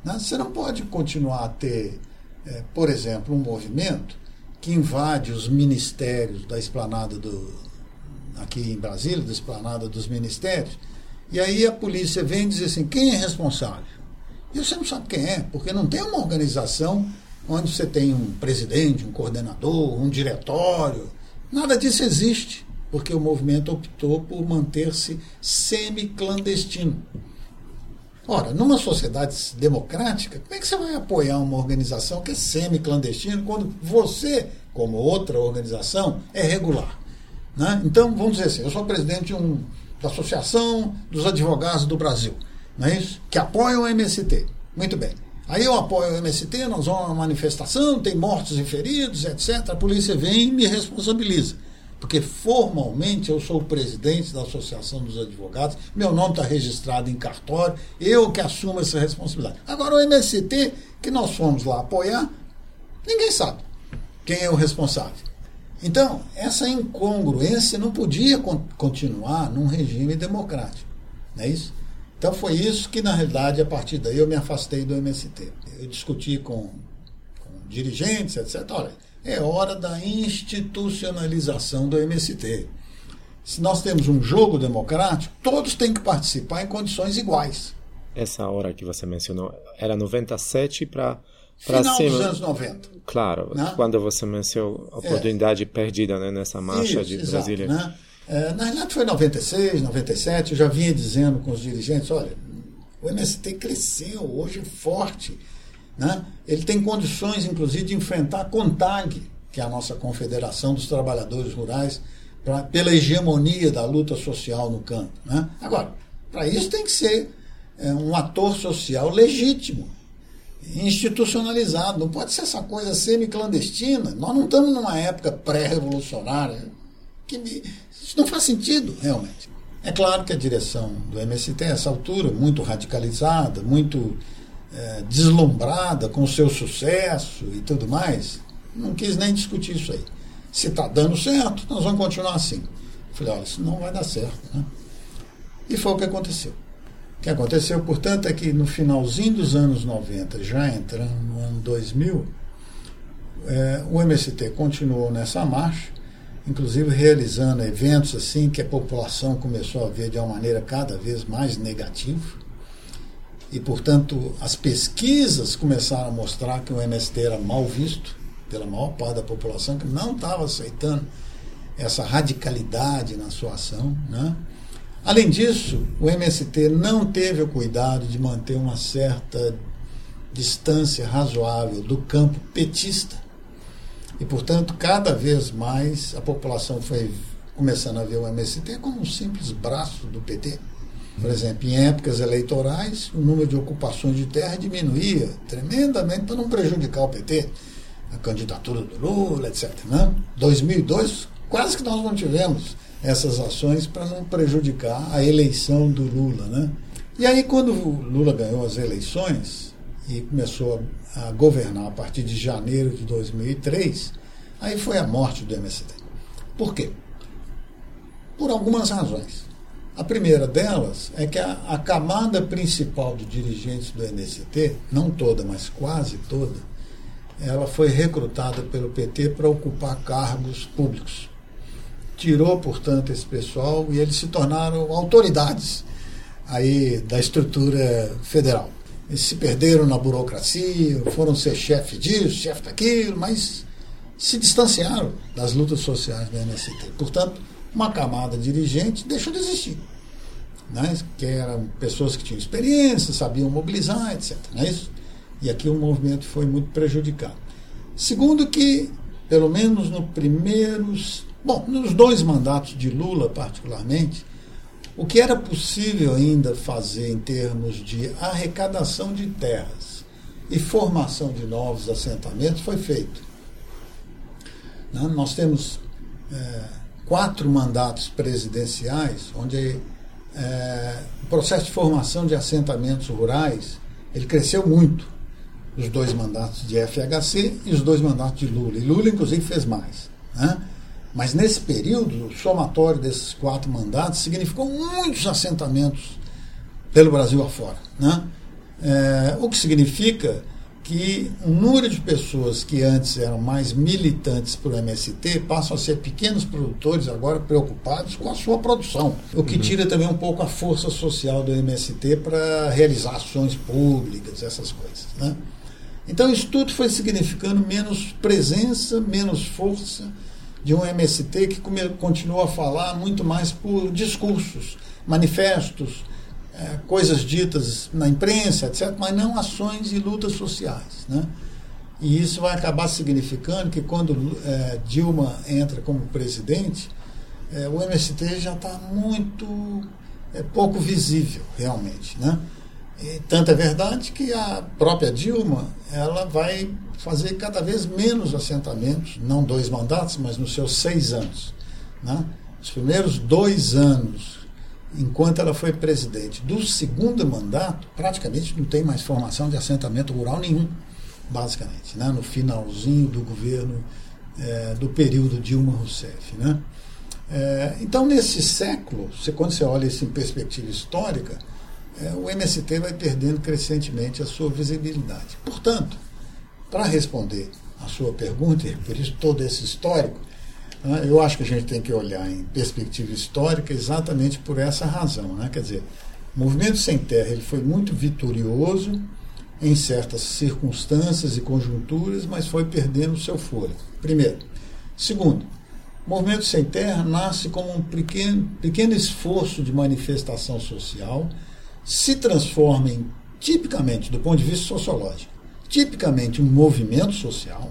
Né? Você não pode continuar a ter é, por exemplo, um movimento que invade os ministérios da esplanada do. aqui em Brasília, da esplanada dos ministérios, e aí a polícia vem dizer assim: quem é responsável? E você não sabe quem é, porque não tem uma organização onde você tem um presidente, um coordenador, um diretório. Nada disso existe, porque o movimento optou por manter-se semi-clandestino. Ora, numa sociedade democrática, como é que você vai apoiar uma organização que é semi-clandestina quando você, como outra organização, é regular? Né? Então, vamos dizer assim, eu sou presidente de um, da Associação dos Advogados do Brasil, não é isso? Que apoia o MST. Muito bem. Aí eu apoio o MST, nós vamos a uma manifestação, tem mortos e feridos, etc. A polícia vem e me responsabiliza. Porque formalmente eu sou o presidente da Associação dos Advogados, meu nome está registrado em cartório, eu que assumo essa responsabilidade. Agora, o MST, que nós fomos lá apoiar, ninguém sabe quem é o responsável. Então, essa incongruência não podia continuar num regime democrático. Não é isso? Então, foi isso que, na realidade, a partir daí eu me afastei do MST. Eu discuti com, com dirigentes, etc. Olha, é hora da institucionalização do MST. Se nós temos um jogo democrático, todos têm que participar em condições iguais. Essa hora que você mencionou era 97 para Final cima. dos anos 90. Claro, né? quando você mencionou a oportunidade é. perdida né, nessa marcha Isso, de exato, Brasília. Né? É, na realidade foi 96, 97, eu já vinha dizendo com os dirigentes, olha, o MST cresceu, hoje é forte, né? Ele tem condições, inclusive, de enfrentar a CONTAG, que é a nossa Confederação dos Trabalhadores Rurais, pra, pela hegemonia da luta social no campo. Né? Agora, para isso tem que ser é, um ator social legítimo, institucionalizado. Não pode ser essa coisa semi-clandestina. Nós não estamos numa época pré-revolucionária. Que isso não faz sentido, realmente. É claro que a direção do MST, a essa altura, muito radicalizada, muito é, deslumbrada com o seu sucesso e tudo mais, não quis nem discutir isso aí. Se está dando certo, nós vamos continuar assim. Falei, olha, isso não vai dar certo. Né? E foi o que aconteceu. O que aconteceu, portanto, é que no finalzinho dos anos 90, já entrando no ano 2000, é, o MST continuou nessa marcha, inclusive realizando eventos assim que a população começou a ver de uma maneira cada vez mais negativa e, portanto, as pesquisas começaram a mostrar que o MST era mal visto pela maior parte da população, que não estava aceitando essa radicalidade na sua ação. Né? Além disso, o MST não teve o cuidado de manter uma certa distância razoável do campo petista. E, portanto, cada vez mais a população foi começando a ver o MST como um simples braço do PT. Por exemplo, em épocas eleitorais, o número de ocupações de terra diminuía tremendamente para não prejudicar o PT, a candidatura do Lula, etc. Né? 2002, quase que nós não tivemos essas ações para não prejudicar a eleição do Lula. Né? E aí, quando o Lula ganhou as eleições e começou a, a governar a partir de janeiro de 2003, aí foi a morte do MST. Por quê? Por algumas razões. A primeira delas é que a, a camada principal de dirigentes do MST, não toda, mas quase toda, ela foi recrutada pelo PT para ocupar cargos públicos. Tirou, portanto, esse pessoal e eles se tornaram autoridades aí da estrutura federal. Eles se perderam na burocracia, foram ser chefe disso, chefe daquilo, mas se distanciaram das lutas sociais do MST. Portanto, uma camada dirigente deixou de existir né? que eram pessoas que tinham experiência, sabiam mobilizar, etc. Não é isso? E aqui o movimento foi muito prejudicado. Segundo que, pelo menos no primeiros, bom, nos dois mandatos de Lula particularmente, o que era possível ainda fazer em termos de arrecadação de terras e formação de novos assentamentos foi feito. Né? Nós temos é, quatro mandatos presidenciais onde é, o processo de formação de assentamentos rurais ele cresceu muito os dois mandatos de FHC e os dois mandatos de Lula. E Lula, inclusive, fez mais. Né? Mas nesse período, o somatório desses quatro mandatos significou muitos assentamentos pelo Brasil afora. Né? É, o que significa que o número de pessoas que antes eram mais militantes para o MST passam a ser pequenos produtores agora preocupados com a sua produção, o que uhum. tira também um pouco a força social do MST para realizar ações públicas, essas coisas. Né? Então isso tudo foi significando menos presença, menos força de um MST que continua a falar muito mais por discursos, manifestos, é, coisas ditas na imprensa, etc., mas não ações e lutas sociais. Né? E isso vai acabar significando que quando é, Dilma entra como presidente, é, o MST já está muito é, pouco visível, realmente. Né? E tanto é verdade que a própria Dilma ela vai fazer cada vez menos assentamentos, não dois mandatos, mas nos seus seis anos. Né? Os primeiros dois anos, enquanto ela foi presidente, do segundo mandato, praticamente não tem mais formação de assentamento rural nenhum, basicamente, né? no finalzinho do governo é, do período Dilma Rousseff. Né? É, então, nesse século, você, quando você olha isso em perspectiva histórica, é, o MST vai perdendo crescentemente a sua visibilidade. Portanto, para responder a sua pergunta, e por isso todo esse histórico, né, eu acho que a gente tem que olhar em perspectiva histórica exatamente por essa razão. Né? Quer dizer, o movimento sem terra ele foi muito vitorioso em certas circunstâncias e conjunturas, mas foi perdendo seu fôlego. Primeiro. Segundo, o movimento sem terra nasce como um pequeno, pequeno esforço de manifestação social se transforma em, tipicamente, do ponto de vista sociológico, tipicamente um movimento social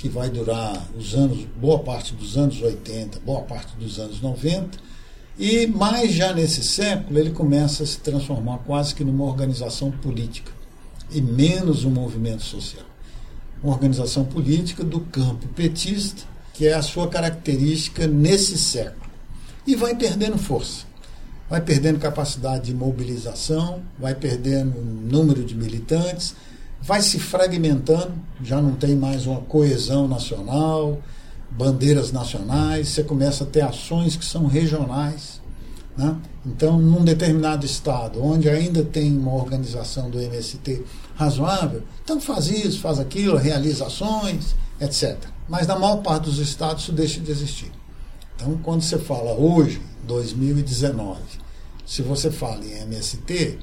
que vai durar os anos, boa parte dos anos 80, boa parte dos anos 90, e mais já nesse século ele começa a se transformar quase que numa organização política e menos um movimento social. Uma organização política do campo petista, que é a sua característica nesse século. E vai perdendo força vai perdendo capacidade de mobilização, vai perdendo número de militantes, vai se fragmentando, já não tem mais uma coesão nacional, bandeiras nacionais, você começa a ter ações que são regionais. Né? Então, num determinado estado, onde ainda tem uma organização do MST razoável, então faz isso, faz aquilo, realiza ações, etc. Mas na maior parte dos estados isso deixa de existir. Então, quando você fala hoje, 2019, se você fala em MST,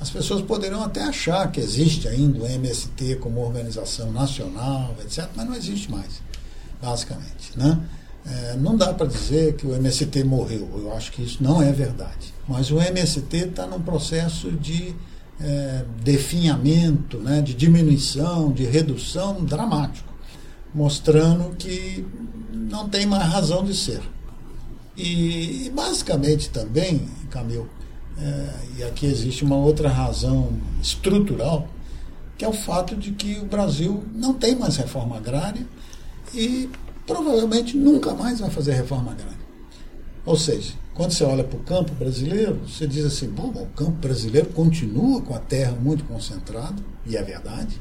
as pessoas poderão até achar que existe ainda o MST como organização nacional, etc., mas não existe mais, basicamente. Né? É, não dá para dizer que o MST morreu, eu acho que isso não é verdade. Mas o MST está num processo de é, definhamento, né, de diminuição, de redução dramático, mostrando que não tem mais razão de ser. E, e basicamente também, Camil, é, e aqui existe uma outra razão estrutural, que é o fato de que o Brasil não tem mais reforma agrária e provavelmente nunca mais vai fazer reforma agrária. Ou seja, quando você olha para o campo brasileiro, você diz assim: bom, o campo brasileiro continua com a terra muito concentrada, e é verdade.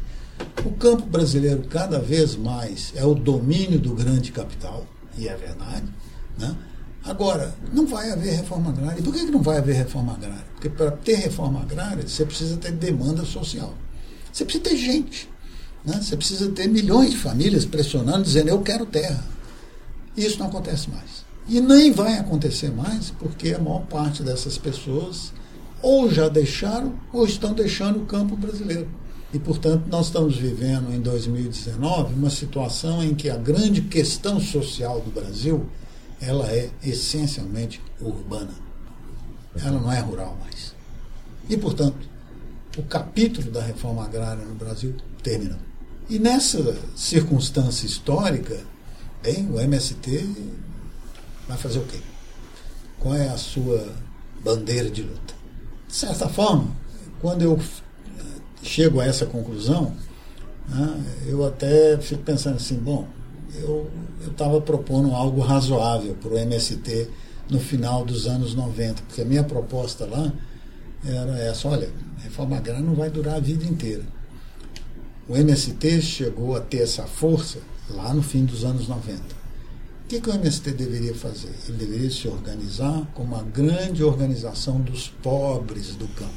O campo brasileiro cada vez mais é o domínio do grande capital, e é verdade. Né? Agora, não vai haver reforma agrária. E por que não vai haver reforma agrária? Porque para ter reforma agrária, você precisa ter demanda social. Você precisa ter gente. Né? Você precisa ter milhões de famílias pressionando, dizendo eu quero terra. E isso não acontece mais. E nem vai acontecer mais, porque a maior parte dessas pessoas ou já deixaram ou estão deixando o campo brasileiro. E, portanto, nós estamos vivendo em 2019 uma situação em que a grande questão social do Brasil ela é essencialmente urbana. Ela não é rural mais. E, portanto, o capítulo da reforma agrária no Brasil terminou. E nessa circunstância histórica, bem, o MST vai fazer o quê? Qual é a sua bandeira de luta? De certa forma, quando eu chego a essa conclusão, né, eu até fico pensando assim, bom, eu estava propondo algo razoável para o MST no final dos anos 90, porque a minha proposta lá era essa, olha, a reforma agrária não vai durar a vida inteira. O MST chegou a ter essa força lá no fim dos anos 90. O que, que o MST deveria fazer? Ele deveria se organizar como uma grande organização dos pobres do campo.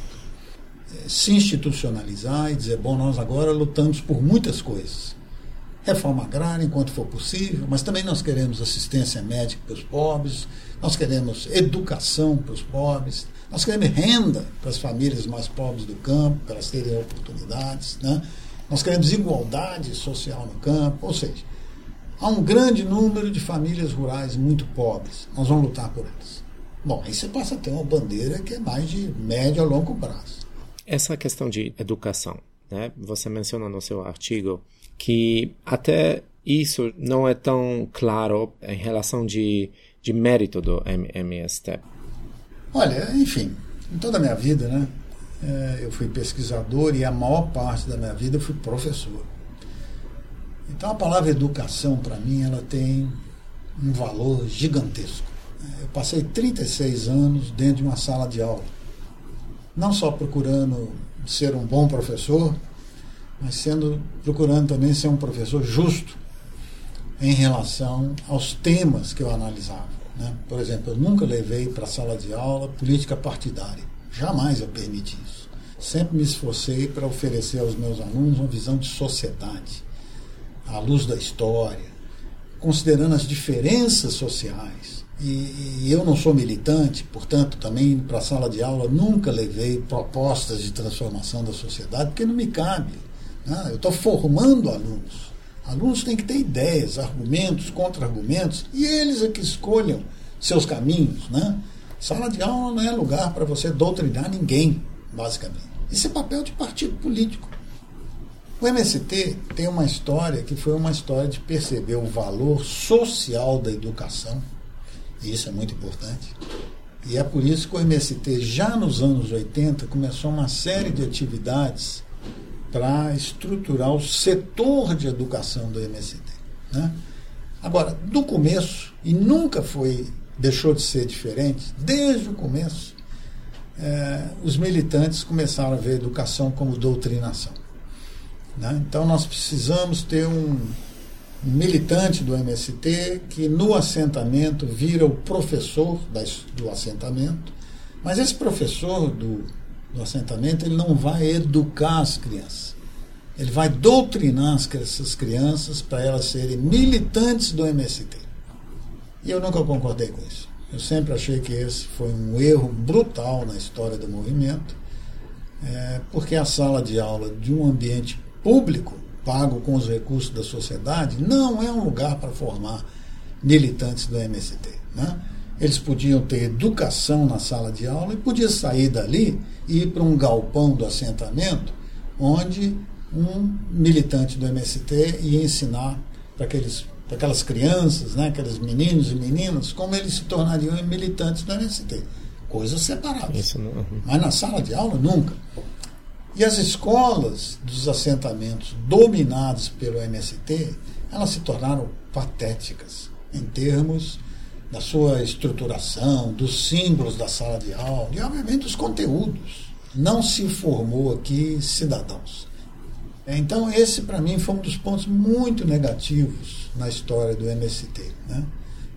É, se institucionalizar e dizer, bom, nós agora lutamos por muitas coisas reforma agrária enquanto for possível, mas também nós queremos assistência médica para os pobres, nós queremos educação para os pobres, nós queremos renda para as famílias mais pobres do campo, para elas terem oportunidades, né? nós queremos igualdade social no campo, ou seja, há um grande número de famílias rurais muito pobres, nós vamos lutar por elas. Bom, aí você passa a ter uma bandeira que é mais de médio a longo prazo. Essa questão de educação, né? você menciona no seu artigo que até isso não é tão claro em relação de, de mérito do MST. Olha, enfim, em toda a minha vida, né, é, eu fui pesquisador e a maior parte da minha vida eu fui professor. Então a palavra educação para mim ela tem um valor gigantesco. Eu passei 36 anos dentro de uma sala de aula, não só procurando ser um bom professor, mas sendo procurando também ser um professor justo em relação aos temas que eu analisava. Né? Por exemplo, eu nunca levei para a sala de aula política partidária. Jamais eu permiti isso. Sempre me esforcei para oferecer aos meus alunos uma visão de sociedade, à luz da história, considerando as diferenças sociais. E, e eu não sou militante, portanto, também para a sala de aula nunca levei propostas de transformação da sociedade, porque não me cabe. Né? Eu estou formando alunos. Alunos têm que ter ideias, argumentos, contra-argumentos, e eles é que escolham seus caminhos. Né? Sala de aula não é lugar para você doutrinar ninguém, basicamente. Isso é papel de partido político. O MST tem uma história que foi uma história de perceber o valor social da educação, e isso é muito importante. E é por isso que o MST, já nos anos 80, começou uma série de atividades para estruturar o setor de educação do MST. Né? Agora, do começo, e nunca foi, deixou de ser diferente, desde o começo, é, os militantes começaram a ver a educação como doutrinação. Né? Então, nós precisamos ter um, um militante do MST que no assentamento vira o professor das, do assentamento, mas esse professor do, do assentamento ele não vai educar as crianças. Ele vai doutrinar essas crianças para elas serem militantes do MST. E eu nunca concordei com isso. Eu sempre achei que esse foi um erro brutal na história do movimento, é, porque a sala de aula de um ambiente público, pago com os recursos da sociedade, não é um lugar para formar militantes do MST. Né? Eles podiam ter educação na sala de aula e podia sair dali e ir para um galpão do assentamento, onde um militante do MST ia ensinar para aqueles para aquelas crianças, né, aqueles meninos e meninas, como eles se tornariam militantes do MST. Coisas separadas. Não... Uhum. Mas na sala de aula, nunca. E as escolas dos assentamentos dominados pelo MST, elas se tornaram patéticas em termos da sua estruturação, dos símbolos da sala de aula e, obviamente, dos conteúdos. Não se formou aqui cidadãos. Então, esse, para mim, foi um dos pontos muito negativos na história do MST, né?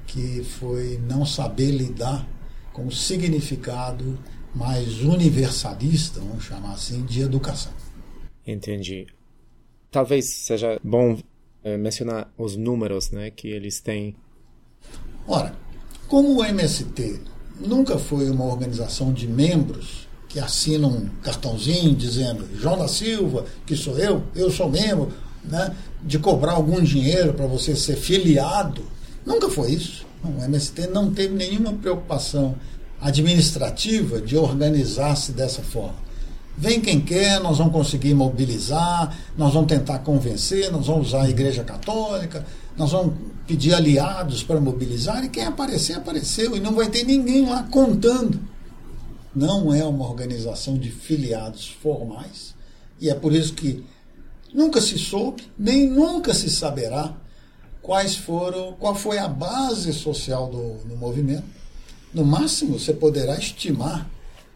que foi não saber lidar com o significado mais universalista, vamos chamar assim, de educação. Entendi. Talvez seja bom é, mencionar os números né, que eles têm. Ora, como o MST nunca foi uma organização de membros que assinam um cartãozinho dizendo João da Silva, que sou eu, eu sou membro, né, de cobrar algum dinheiro para você ser filiado. Nunca foi isso. O MST não teve nenhuma preocupação administrativa de organizar-se dessa forma. Vem quem quer, nós vamos conseguir mobilizar, nós vamos tentar convencer, nós vamos usar a Igreja Católica, nós vamos pedir aliados para mobilizar, e quem aparecer, apareceu, e não vai ter ninguém lá contando. Não é uma organização de filiados formais, e é por isso que nunca se soube, nem nunca se saberá quais foram, qual foi a base social do, do movimento. No máximo, você poderá estimar,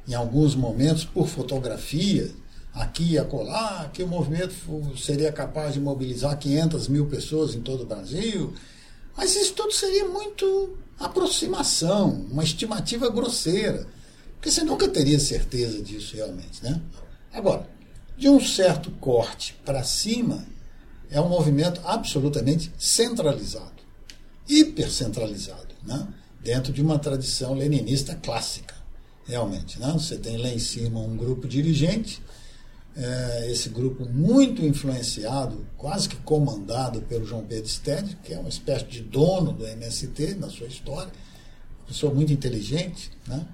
em alguns momentos, por fotografia, aqui e acolá, que o movimento seria capaz de mobilizar 500 mil pessoas em todo o Brasil. Mas isso tudo seria muito aproximação, uma estimativa grosseira, porque você nunca teria certeza disso realmente. Né? Agora, de um certo corte para cima, é um movimento absolutamente centralizado, hipercentralizado, né? dentro de uma tradição leninista clássica, realmente. Né? Você tem lá em cima um grupo dirigente, é, esse grupo muito influenciado, quase que comandado pelo João Pedro Stede, que é uma espécie de dono do MST na sua história, uma pessoa muito inteligente, né?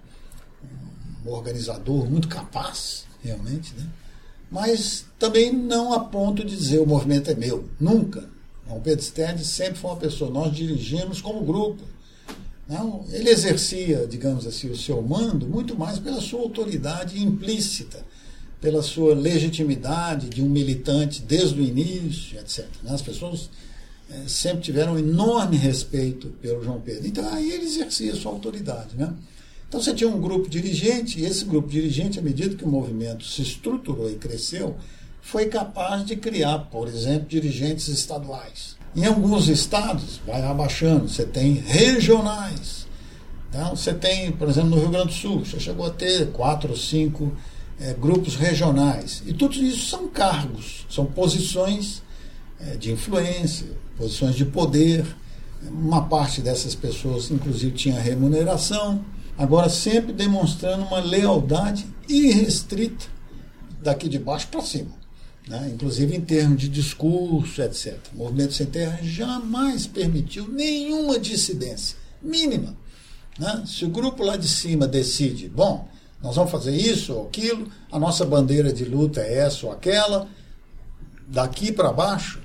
um organizador muito capaz, realmente, né? mas também não a ponto de dizer o movimento é meu. Nunca. O Pedro Stede sempre foi uma pessoa, nós dirigimos como grupo. Não, ele exercia, digamos assim, o seu mando muito mais pela sua autoridade implícita, pela sua legitimidade de um militante desde o início, etc. As pessoas é, sempre tiveram um enorme respeito pelo João Pedro. Então aí ele exercia sua autoridade. Né? Então você tinha um grupo dirigente, e esse grupo dirigente, à medida que o movimento se estruturou e cresceu, foi capaz de criar, por exemplo, dirigentes estaduais. Em alguns estados, vai abaixando, você tem regionais. Então, você tem, por exemplo, no Rio Grande do Sul, você chegou a ter quatro ou cinco é, grupos regionais. E tudo isso são cargos, são posições é, de influência, posições de poder. Uma parte dessas pessoas, inclusive, tinha remuneração. Agora, sempre demonstrando uma lealdade irrestrita daqui de baixo para cima né? inclusive em termos de discurso, etc. O Movimento Sem Terra jamais permitiu nenhuma dissidência mínima. Né? Se o grupo lá de cima decide, bom, nós vamos fazer isso ou aquilo, a nossa bandeira de luta é essa ou aquela, daqui para baixo,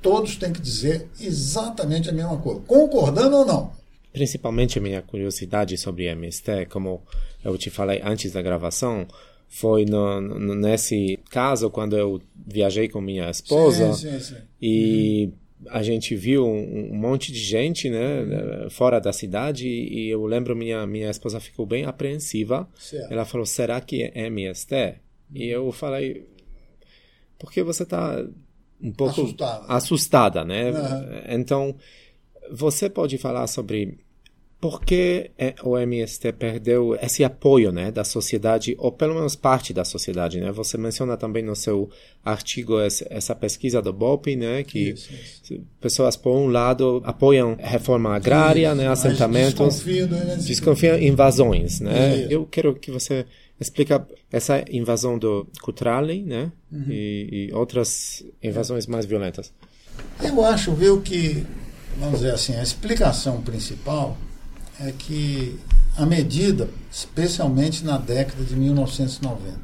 todos têm que dizer exatamente a mesma coisa, concordando ou não. Principalmente a minha curiosidade sobre MST, como eu te falei antes da gravação, foi no, no, nesse caso quando eu viajei com minha esposa sim, sim, sim. e uhum. A gente viu um, um, monte de gente né uhum. fora da cidade e eu lembro minha minha esposa ficou bem apreensiva certo. ela falou será que é MST uhum. e eu falei por que você está um pouco assustada, assustada né então você pode falar sobre por que é, o MST perdeu esse apoio né, da sociedade, ou pelo menos parte da sociedade? Né? Você menciona também no seu artigo essa pesquisa do BOP, né, que isso, isso. pessoas, por um lado, apoiam reforma agrária, né, assentamentos, desconfiam, desconfiam invasões. Né? Eu quero que você explique essa invasão do Cutrale né, uhum. e, e outras invasões mais violentas. Eu acho, viu, que, vamos dizer assim, a explicação principal é que a medida, especialmente na década de 1990,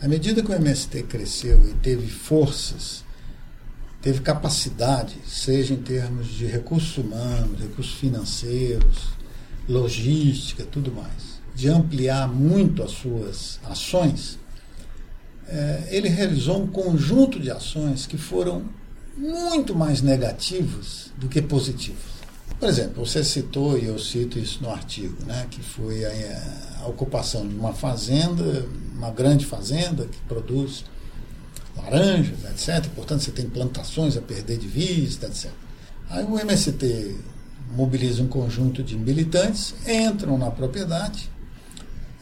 à medida que o MST cresceu e teve forças, teve capacidade, seja em termos de recursos humanos, recursos financeiros, logística, tudo mais, de ampliar muito as suas ações, é, ele realizou um conjunto de ações que foram muito mais negativas do que positivas. Por exemplo, você citou, e eu cito isso no artigo, né, que foi a, a ocupação de uma fazenda, uma grande fazenda que produz laranjas, etc. Portanto, você tem plantações a perder de vista, etc. Aí o MST mobiliza um conjunto de militantes, entram na propriedade,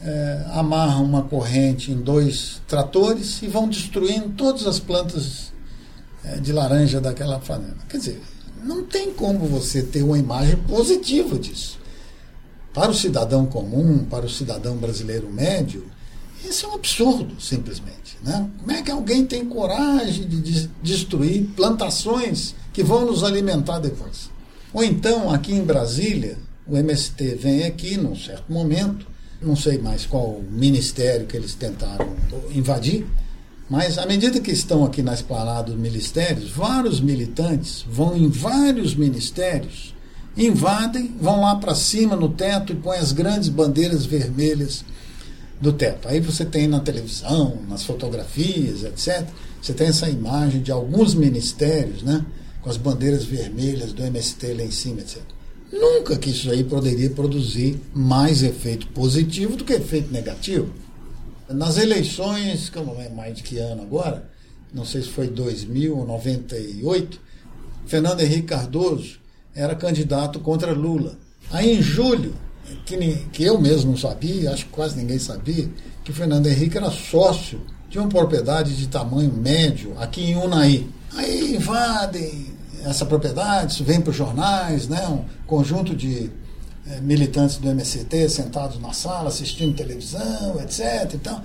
é, amarram uma corrente em dois tratores e vão destruindo todas as plantas é, de laranja daquela fazenda. Quer dizer, não tem como você ter uma imagem positiva disso. Para o cidadão comum, para o cidadão brasileiro médio, isso é um absurdo, simplesmente. Né? Como é que alguém tem coragem de destruir plantações que vão nos alimentar depois? Ou então, aqui em Brasília, o MST vem aqui num certo momento, não sei mais qual ministério que eles tentaram invadir, mas à medida que estão aqui na esplanada dos ministérios, vários militantes vão em vários ministérios, invadem, vão lá para cima no teto e põem as grandes bandeiras vermelhas do teto. Aí você tem na televisão, nas fotografias, etc. Você tem essa imagem de alguns ministérios, né, com as bandeiras vermelhas do MST lá em cima, etc. Nunca que isso aí poderia produzir mais efeito positivo do que efeito negativo. Nas eleições, que eu não lembro mais de que ano agora, não sei se foi 2000 ou 98, Fernando Henrique Cardoso era candidato contra Lula. Aí em julho, que, que eu mesmo não sabia, acho que quase ninguém sabia, que Fernando Henrique era sócio de uma propriedade de tamanho médio aqui em Unai. Aí invadem essa propriedade, isso vem para os jornais, né? um conjunto de militantes do MST sentados na sala assistindo televisão, etc. Então,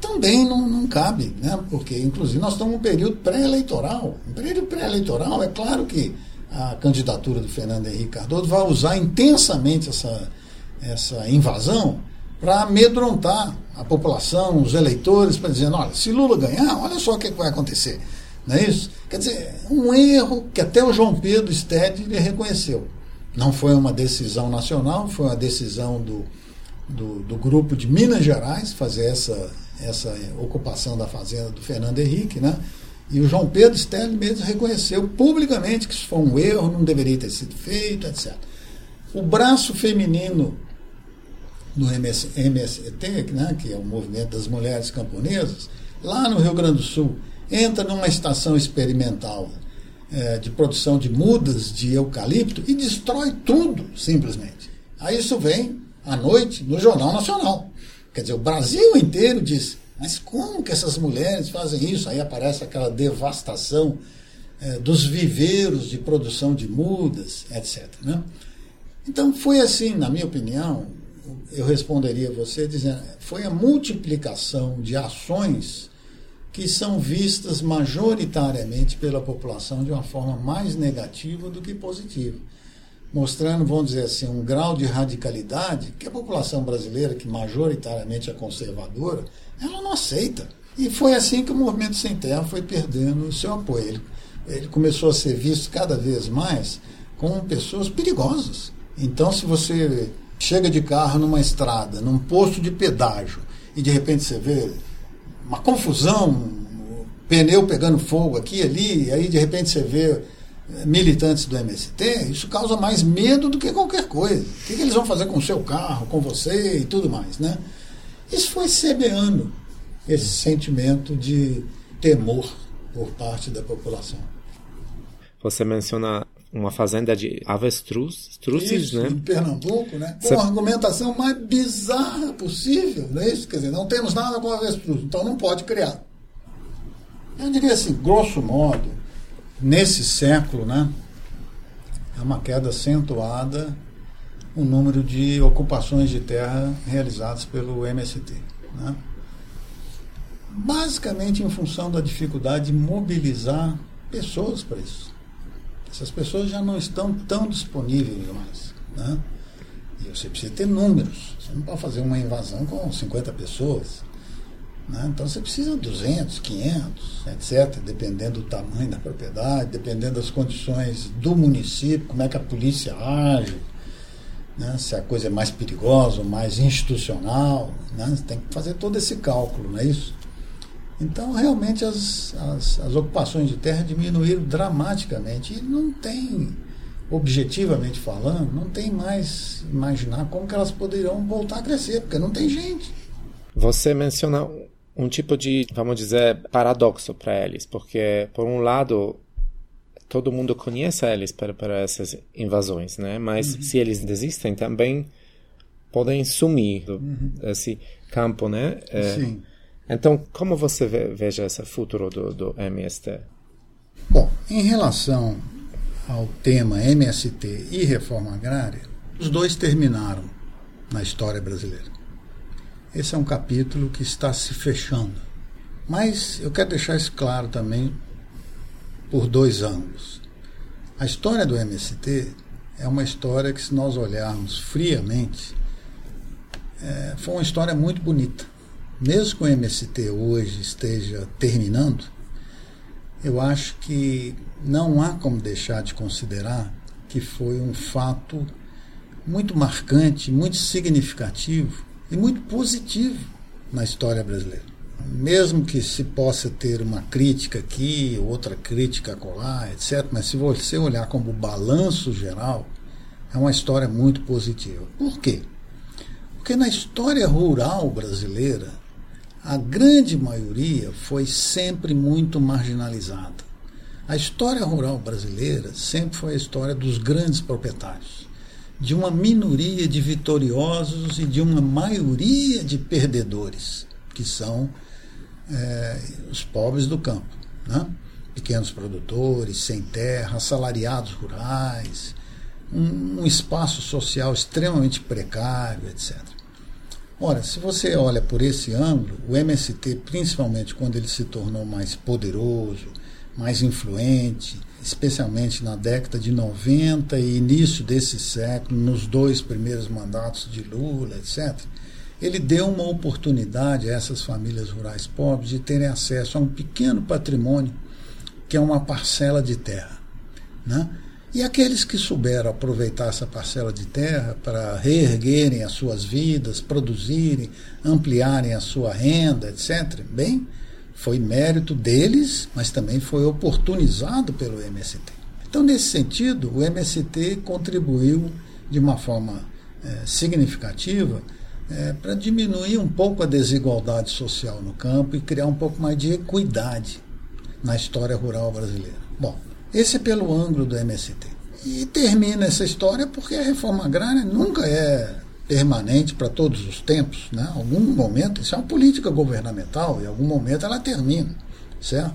também não, não cabe, né? porque, inclusive, nós estamos num período pré-eleitoral. Um período pré-eleitoral, é claro que a candidatura do Fernando Henrique Cardoso vai usar intensamente essa, essa invasão para amedrontar a população, os eleitores, para dizer: olha, se Lula ganhar, olha só o que, vai acontecer. Não é isso? Quer dizer, um erro que até o João Pedro Stede reconheceu. Não foi uma decisão nacional, foi uma decisão do, do, do, grupo de Minas Gerais fazer essa, essa ocupação da fazenda do Fernando Henrique, né? E o João Pedro Stelli mesmo reconheceu publicamente que isso foi um erro, não deveria ter sido feito, etc. O braço feminino do MS, MST, né, que é o Movimento das Mulheres Camponesas, lá no Rio Grande do Sul, entra numa estação experimental é, de produção de mudas de eucalipto e destrói tudo, simplesmente. Aí isso vem à noite no Jornal Nacional. Quer dizer, o Brasil inteiro diz: mas como que essas mulheres fazem isso? Aí aparece aquela devastação é, dos viveiros de produção de mudas, etc. Né? Então foi assim, na minha opinião, eu responderia a você dizendo, foi a multiplicação de ações que são vistas majoritariamente pela população de uma forma mais negativa do que positiva. Mostrando, vamos dizer assim, um grau de radicalidade que a população brasileira, que majoritariamente é conservadora, ela não aceita. E foi assim que o movimento sem terra foi perdendo o seu apoio. Ele, ele começou a ser visto cada vez mais como pessoas perigosas. Então, se você chega de carro numa estrada, num posto de pedágio, e de repente você vê uma confusão, pneu pegando fogo aqui e ali, e aí de repente você vê eh, militantes do MST, isso causa mais medo do que qualquer coisa. O que, que eles vão fazer com o seu carro, com você e tudo mais, né? Isso foi semeando esse sentimento de temor por parte da população. Você menciona uma fazenda de avestruz, estruces, né? Em Pernambuco, né? Com a argumentação mais bizarra possível, não é isso? Quer dizer, não temos nada com avestruz, então não pode criar. Eu diria assim, grosso modo, nesse século, né? É uma queda acentuada o número de ocupações de terra realizadas pelo MST. Né? Basicamente em função da dificuldade de mobilizar pessoas para isso. Essas pessoas já não estão tão disponíveis mais. Né? E você precisa ter números. Você não pode fazer uma invasão com 50 pessoas. Né? Então você precisa de 200, 500, etc., dependendo do tamanho da propriedade, dependendo das condições do município, como é que a polícia age, né? se a coisa é mais perigosa mais institucional. Né? Você tem que fazer todo esse cálculo, não é isso? Então, realmente, as, as, as ocupações de terra diminuíram dramaticamente. E não tem, objetivamente falando, não tem mais imaginar como que elas poderiam voltar a crescer, porque não tem gente. Você menciona um tipo de, vamos dizer, paradoxo para eles, porque, por um lado, todo mundo conhece eles para, para essas invasões, né? Mas uhum. se eles desistem, também podem sumir uhum. esse campo, né? É, Sim. Então, como você veja esse futuro do, do MST? Bom, em relação ao tema MST e reforma agrária, os dois terminaram na história brasileira. Esse é um capítulo que está se fechando. Mas eu quero deixar isso claro também por dois ângulos. A história do MST é uma história que, se nós olharmos friamente, é, foi uma história muito bonita mesmo que o MST hoje esteja terminando, eu acho que não há como deixar de considerar que foi um fato muito marcante, muito significativo e muito positivo na história brasileira. Mesmo que se possa ter uma crítica aqui, outra crítica acolá, etc., mas se você olhar como balanço geral, é uma história muito positiva. Por quê? Porque na história rural brasileira, a grande maioria foi sempre muito marginalizada. A história rural brasileira sempre foi a história dos grandes proprietários, de uma minoria de vitoriosos e de uma maioria de perdedores, que são é, os pobres do campo. Né? Pequenos produtores, sem terra, assalariados rurais, um, um espaço social extremamente precário, etc. Ora, se você olha por esse ângulo, o MST, principalmente quando ele se tornou mais poderoso, mais influente, especialmente na década de 90 e início desse século, nos dois primeiros mandatos de Lula, etc., ele deu uma oportunidade a essas famílias rurais pobres de terem acesso a um pequeno patrimônio, que é uma parcela de terra. Né? E aqueles que souberam aproveitar essa parcela de terra para reerguerem as suas vidas, produzirem, ampliarem a sua renda, etc., bem, Foi mérito deles, mas também foi oportunizado pelo MST. Então, nesse sentido, o MST contribuiu de uma forma é, significativa é, para diminuir um pouco a desigualdade social no campo e criar um pouco mais de equidade na história rural brasileira. Bom, esse pelo ângulo do MST. E termina essa história porque a reforma agrária nunca é permanente para todos os tempos. Né? Algum momento, isso é uma política governamental, em algum momento ela termina, certo?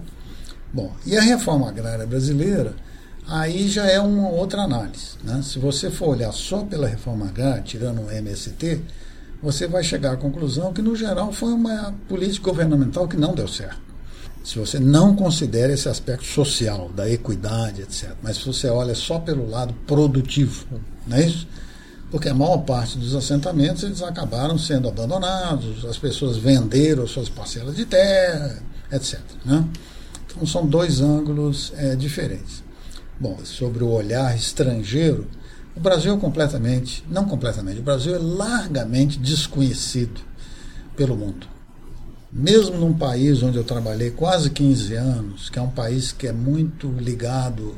Bom, e a reforma agrária brasileira, aí já é uma outra análise. Né? Se você for olhar só pela reforma agrária, tirando o MST, você vai chegar à conclusão que, no geral, foi uma política governamental que não deu certo. Se você não considera esse aspecto social, da equidade, etc. Mas se você olha só pelo lado produtivo, não é isso? Porque a maior parte dos assentamentos eles acabaram sendo abandonados, as pessoas venderam suas parcelas de terra, etc. Né? Então são dois ângulos é, diferentes. Bom, sobre o olhar estrangeiro, o Brasil é completamente, não completamente, o Brasil é largamente desconhecido pelo mundo. Mesmo num país onde eu trabalhei quase 15 anos, que é um país que é muito ligado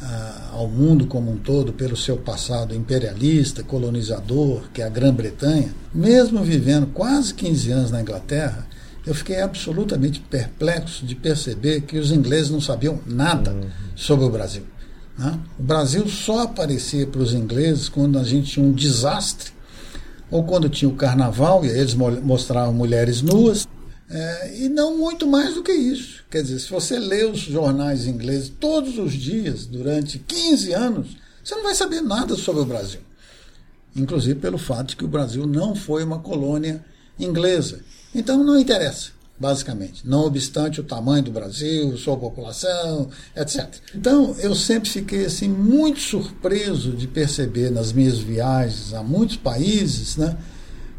ah, ao mundo como um todo pelo seu passado imperialista, colonizador, que é a Grã-Bretanha, mesmo vivendo quase 15 anos na Inglaterra, eu fiquei absolutamente perplexo de perceber que os ingleses não sabiam nada uhum. sobre o Brasil. Né? O Brasil só aparecia para os ingleses quando a gente tinha um desastre, ou quando tinha o carnaval, e eles mostravam mulheres nuas, é, e não muito mais do que isso. Quer dizer, se você lê os jornais ingleses todos os dias, durante 15 anos, você não vai saber nada sobre o Brasil. Inclusive pelo fato de que o Brasil não foi uma colônia inglesa. Então não interessa basicamente, não obstante o tamanho do Brasil, sua população, etc. Então, eu sempre fiquei assim muito surpreso de perceber nas minhas viagens a muitos países, né,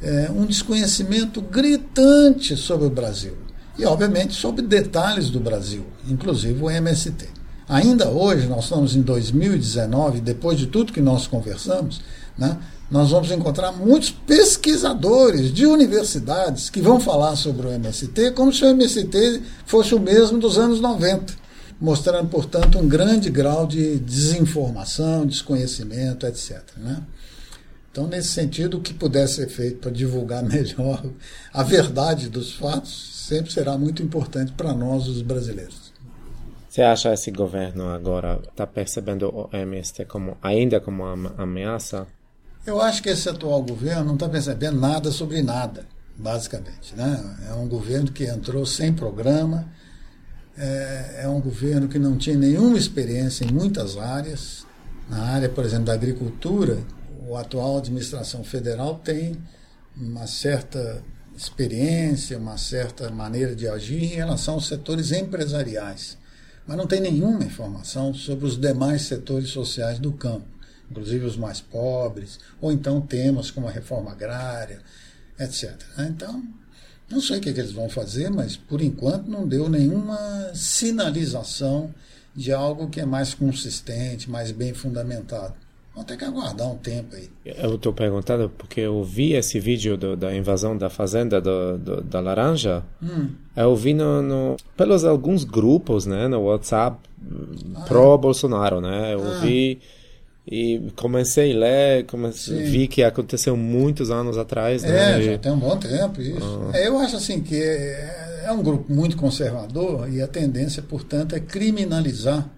é, um desconhecimento gritante sobre o Brasil e, obviamente, sobre detalhes do Brasil, inclusive o MST. Ainda hoje, nós estamos em 2019, depois de tudo que nós conversamos, né, nós vamos encontrar muitos pesquisadores de universidades que vão falar sobre o MST como se o MST fosse o mesmo dos anos 90, mostrando, portanto, um grande grau de desinformação, desconhecimento, etc. Né? Então, nesse sentido, o que puder ser feito para divulgar <laughs> melhor a verdade dos fatos sempre será muito importante para nós, os brasileiros. Você acha esse governo agora está percebendo o MST como ainda como uma ameaça? Eu acho que esse atual governo não está percebendo nada sobre nada, basicamente. Né? É um governo que entrou sem programa, é, é um governo que não tinha nenhuma experiência em muitas áreas. Na área, por exemplo, da agricultura, a atual administração federal tem uma certa experiência, uma certa maneira de agir em relação aos setores empresariais, mas não tem nenhuma informação sobre os demais setores sociais do campo inclusive os mais pobres, ou então temas como a reforma agrária, etc. Né? Então, não sei o que, é que eles vão fazer, mas por enquanto não deu nenhuma sinalização de algo que é mais consistente, mais bem fundamentado. Vamos ter que aguardar um tempo aí. Eu estou perguntando porque eu vi esse vídeo do, da invasão da fazenda do, do, da Laranja. Hum. Eu vi no, no, pelos alguns grupos, né, no WhatsApp ah, pro Bolsonaro, né? Eu ah. vi e comecei a ler, comecei, vi que aconteceu muitos anos atrás. Né? É, já tem um bom tempo isso. Ah. É, eu acho assim que é, é, um grupo muito conservador e a tendência, portanto, é criminalizar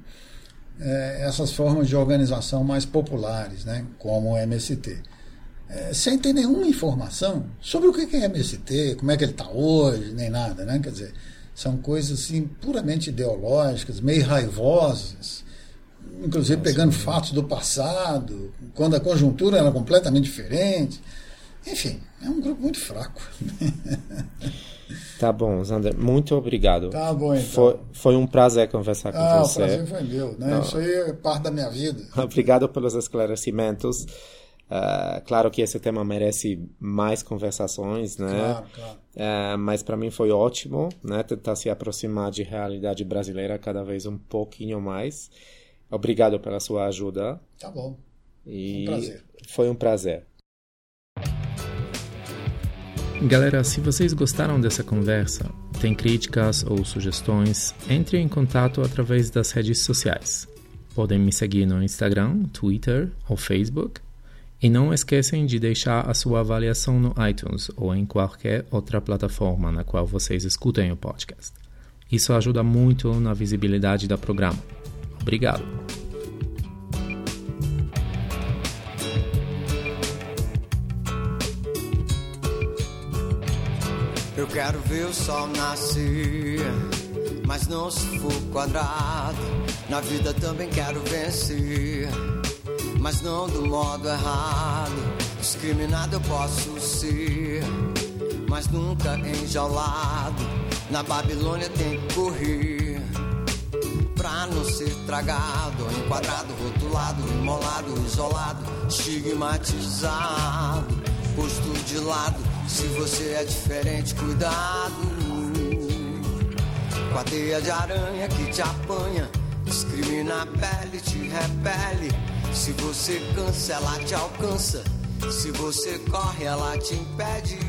é, essas formas de organização mais populares, né? como o MST. É, sem ter nenhuma informação sobre o que é MST, como é que ele está hoje, nem nada, né? Quer dizer, são coisas assim puramente ideológicas, meio raivosas, inclusive Nossa, pegando fatos do passado, quando a conjuntura era completamente diferente. Enfim, é um grupo muito fraco. <laughs> Tá bom, Zander, muito obrigado. Tá bom, então. Foi, foi um prazer conversar com ah, você. Ah, o prazer foi meu, né? Isso aí é parte da minha vida. <laughs> Obrigado pelos esclarecimentos. Uh, claro que esse tema merece mais conversações, né? Claro, claro. Uh, mas para mim foi ótimo, né? Tentar se aproximar de realidade brasileira cada vez um pouquinho mais. Obrigado pela sua ajuda. Tá bom. E um prazer. Foi um prazer. Galera, se vocês gostaram dessa conversa, tem críticas ou sugestões, entre em contato através das redes sociais. Podem me seguir no Instagram, Twitter ou Facebook. E não esquecem de deixar a sua avaliação no iTunes ou em qualquer outra plataforma na qual vocês escutem o podcast. Isso ajuda muito na visibilidade do programa. Obrigado! Eu quero ver o sol nascer, mas não se for quadrado. Na vida também quero vencer, mas não do modo errado. Discriminado eu posso ser, mas nunca enjaulado. Na Babilônia tem que correr. Pra não ser tragado, enquadrado, rotulado, imolado, isolado, estigmatizado, posto de lado se você é diferente, cuidado. Com a teia de aranha que te apanha, discrimina a pele, te repele. Se você cansa, ela te alcança. Se você corre, ela te impede.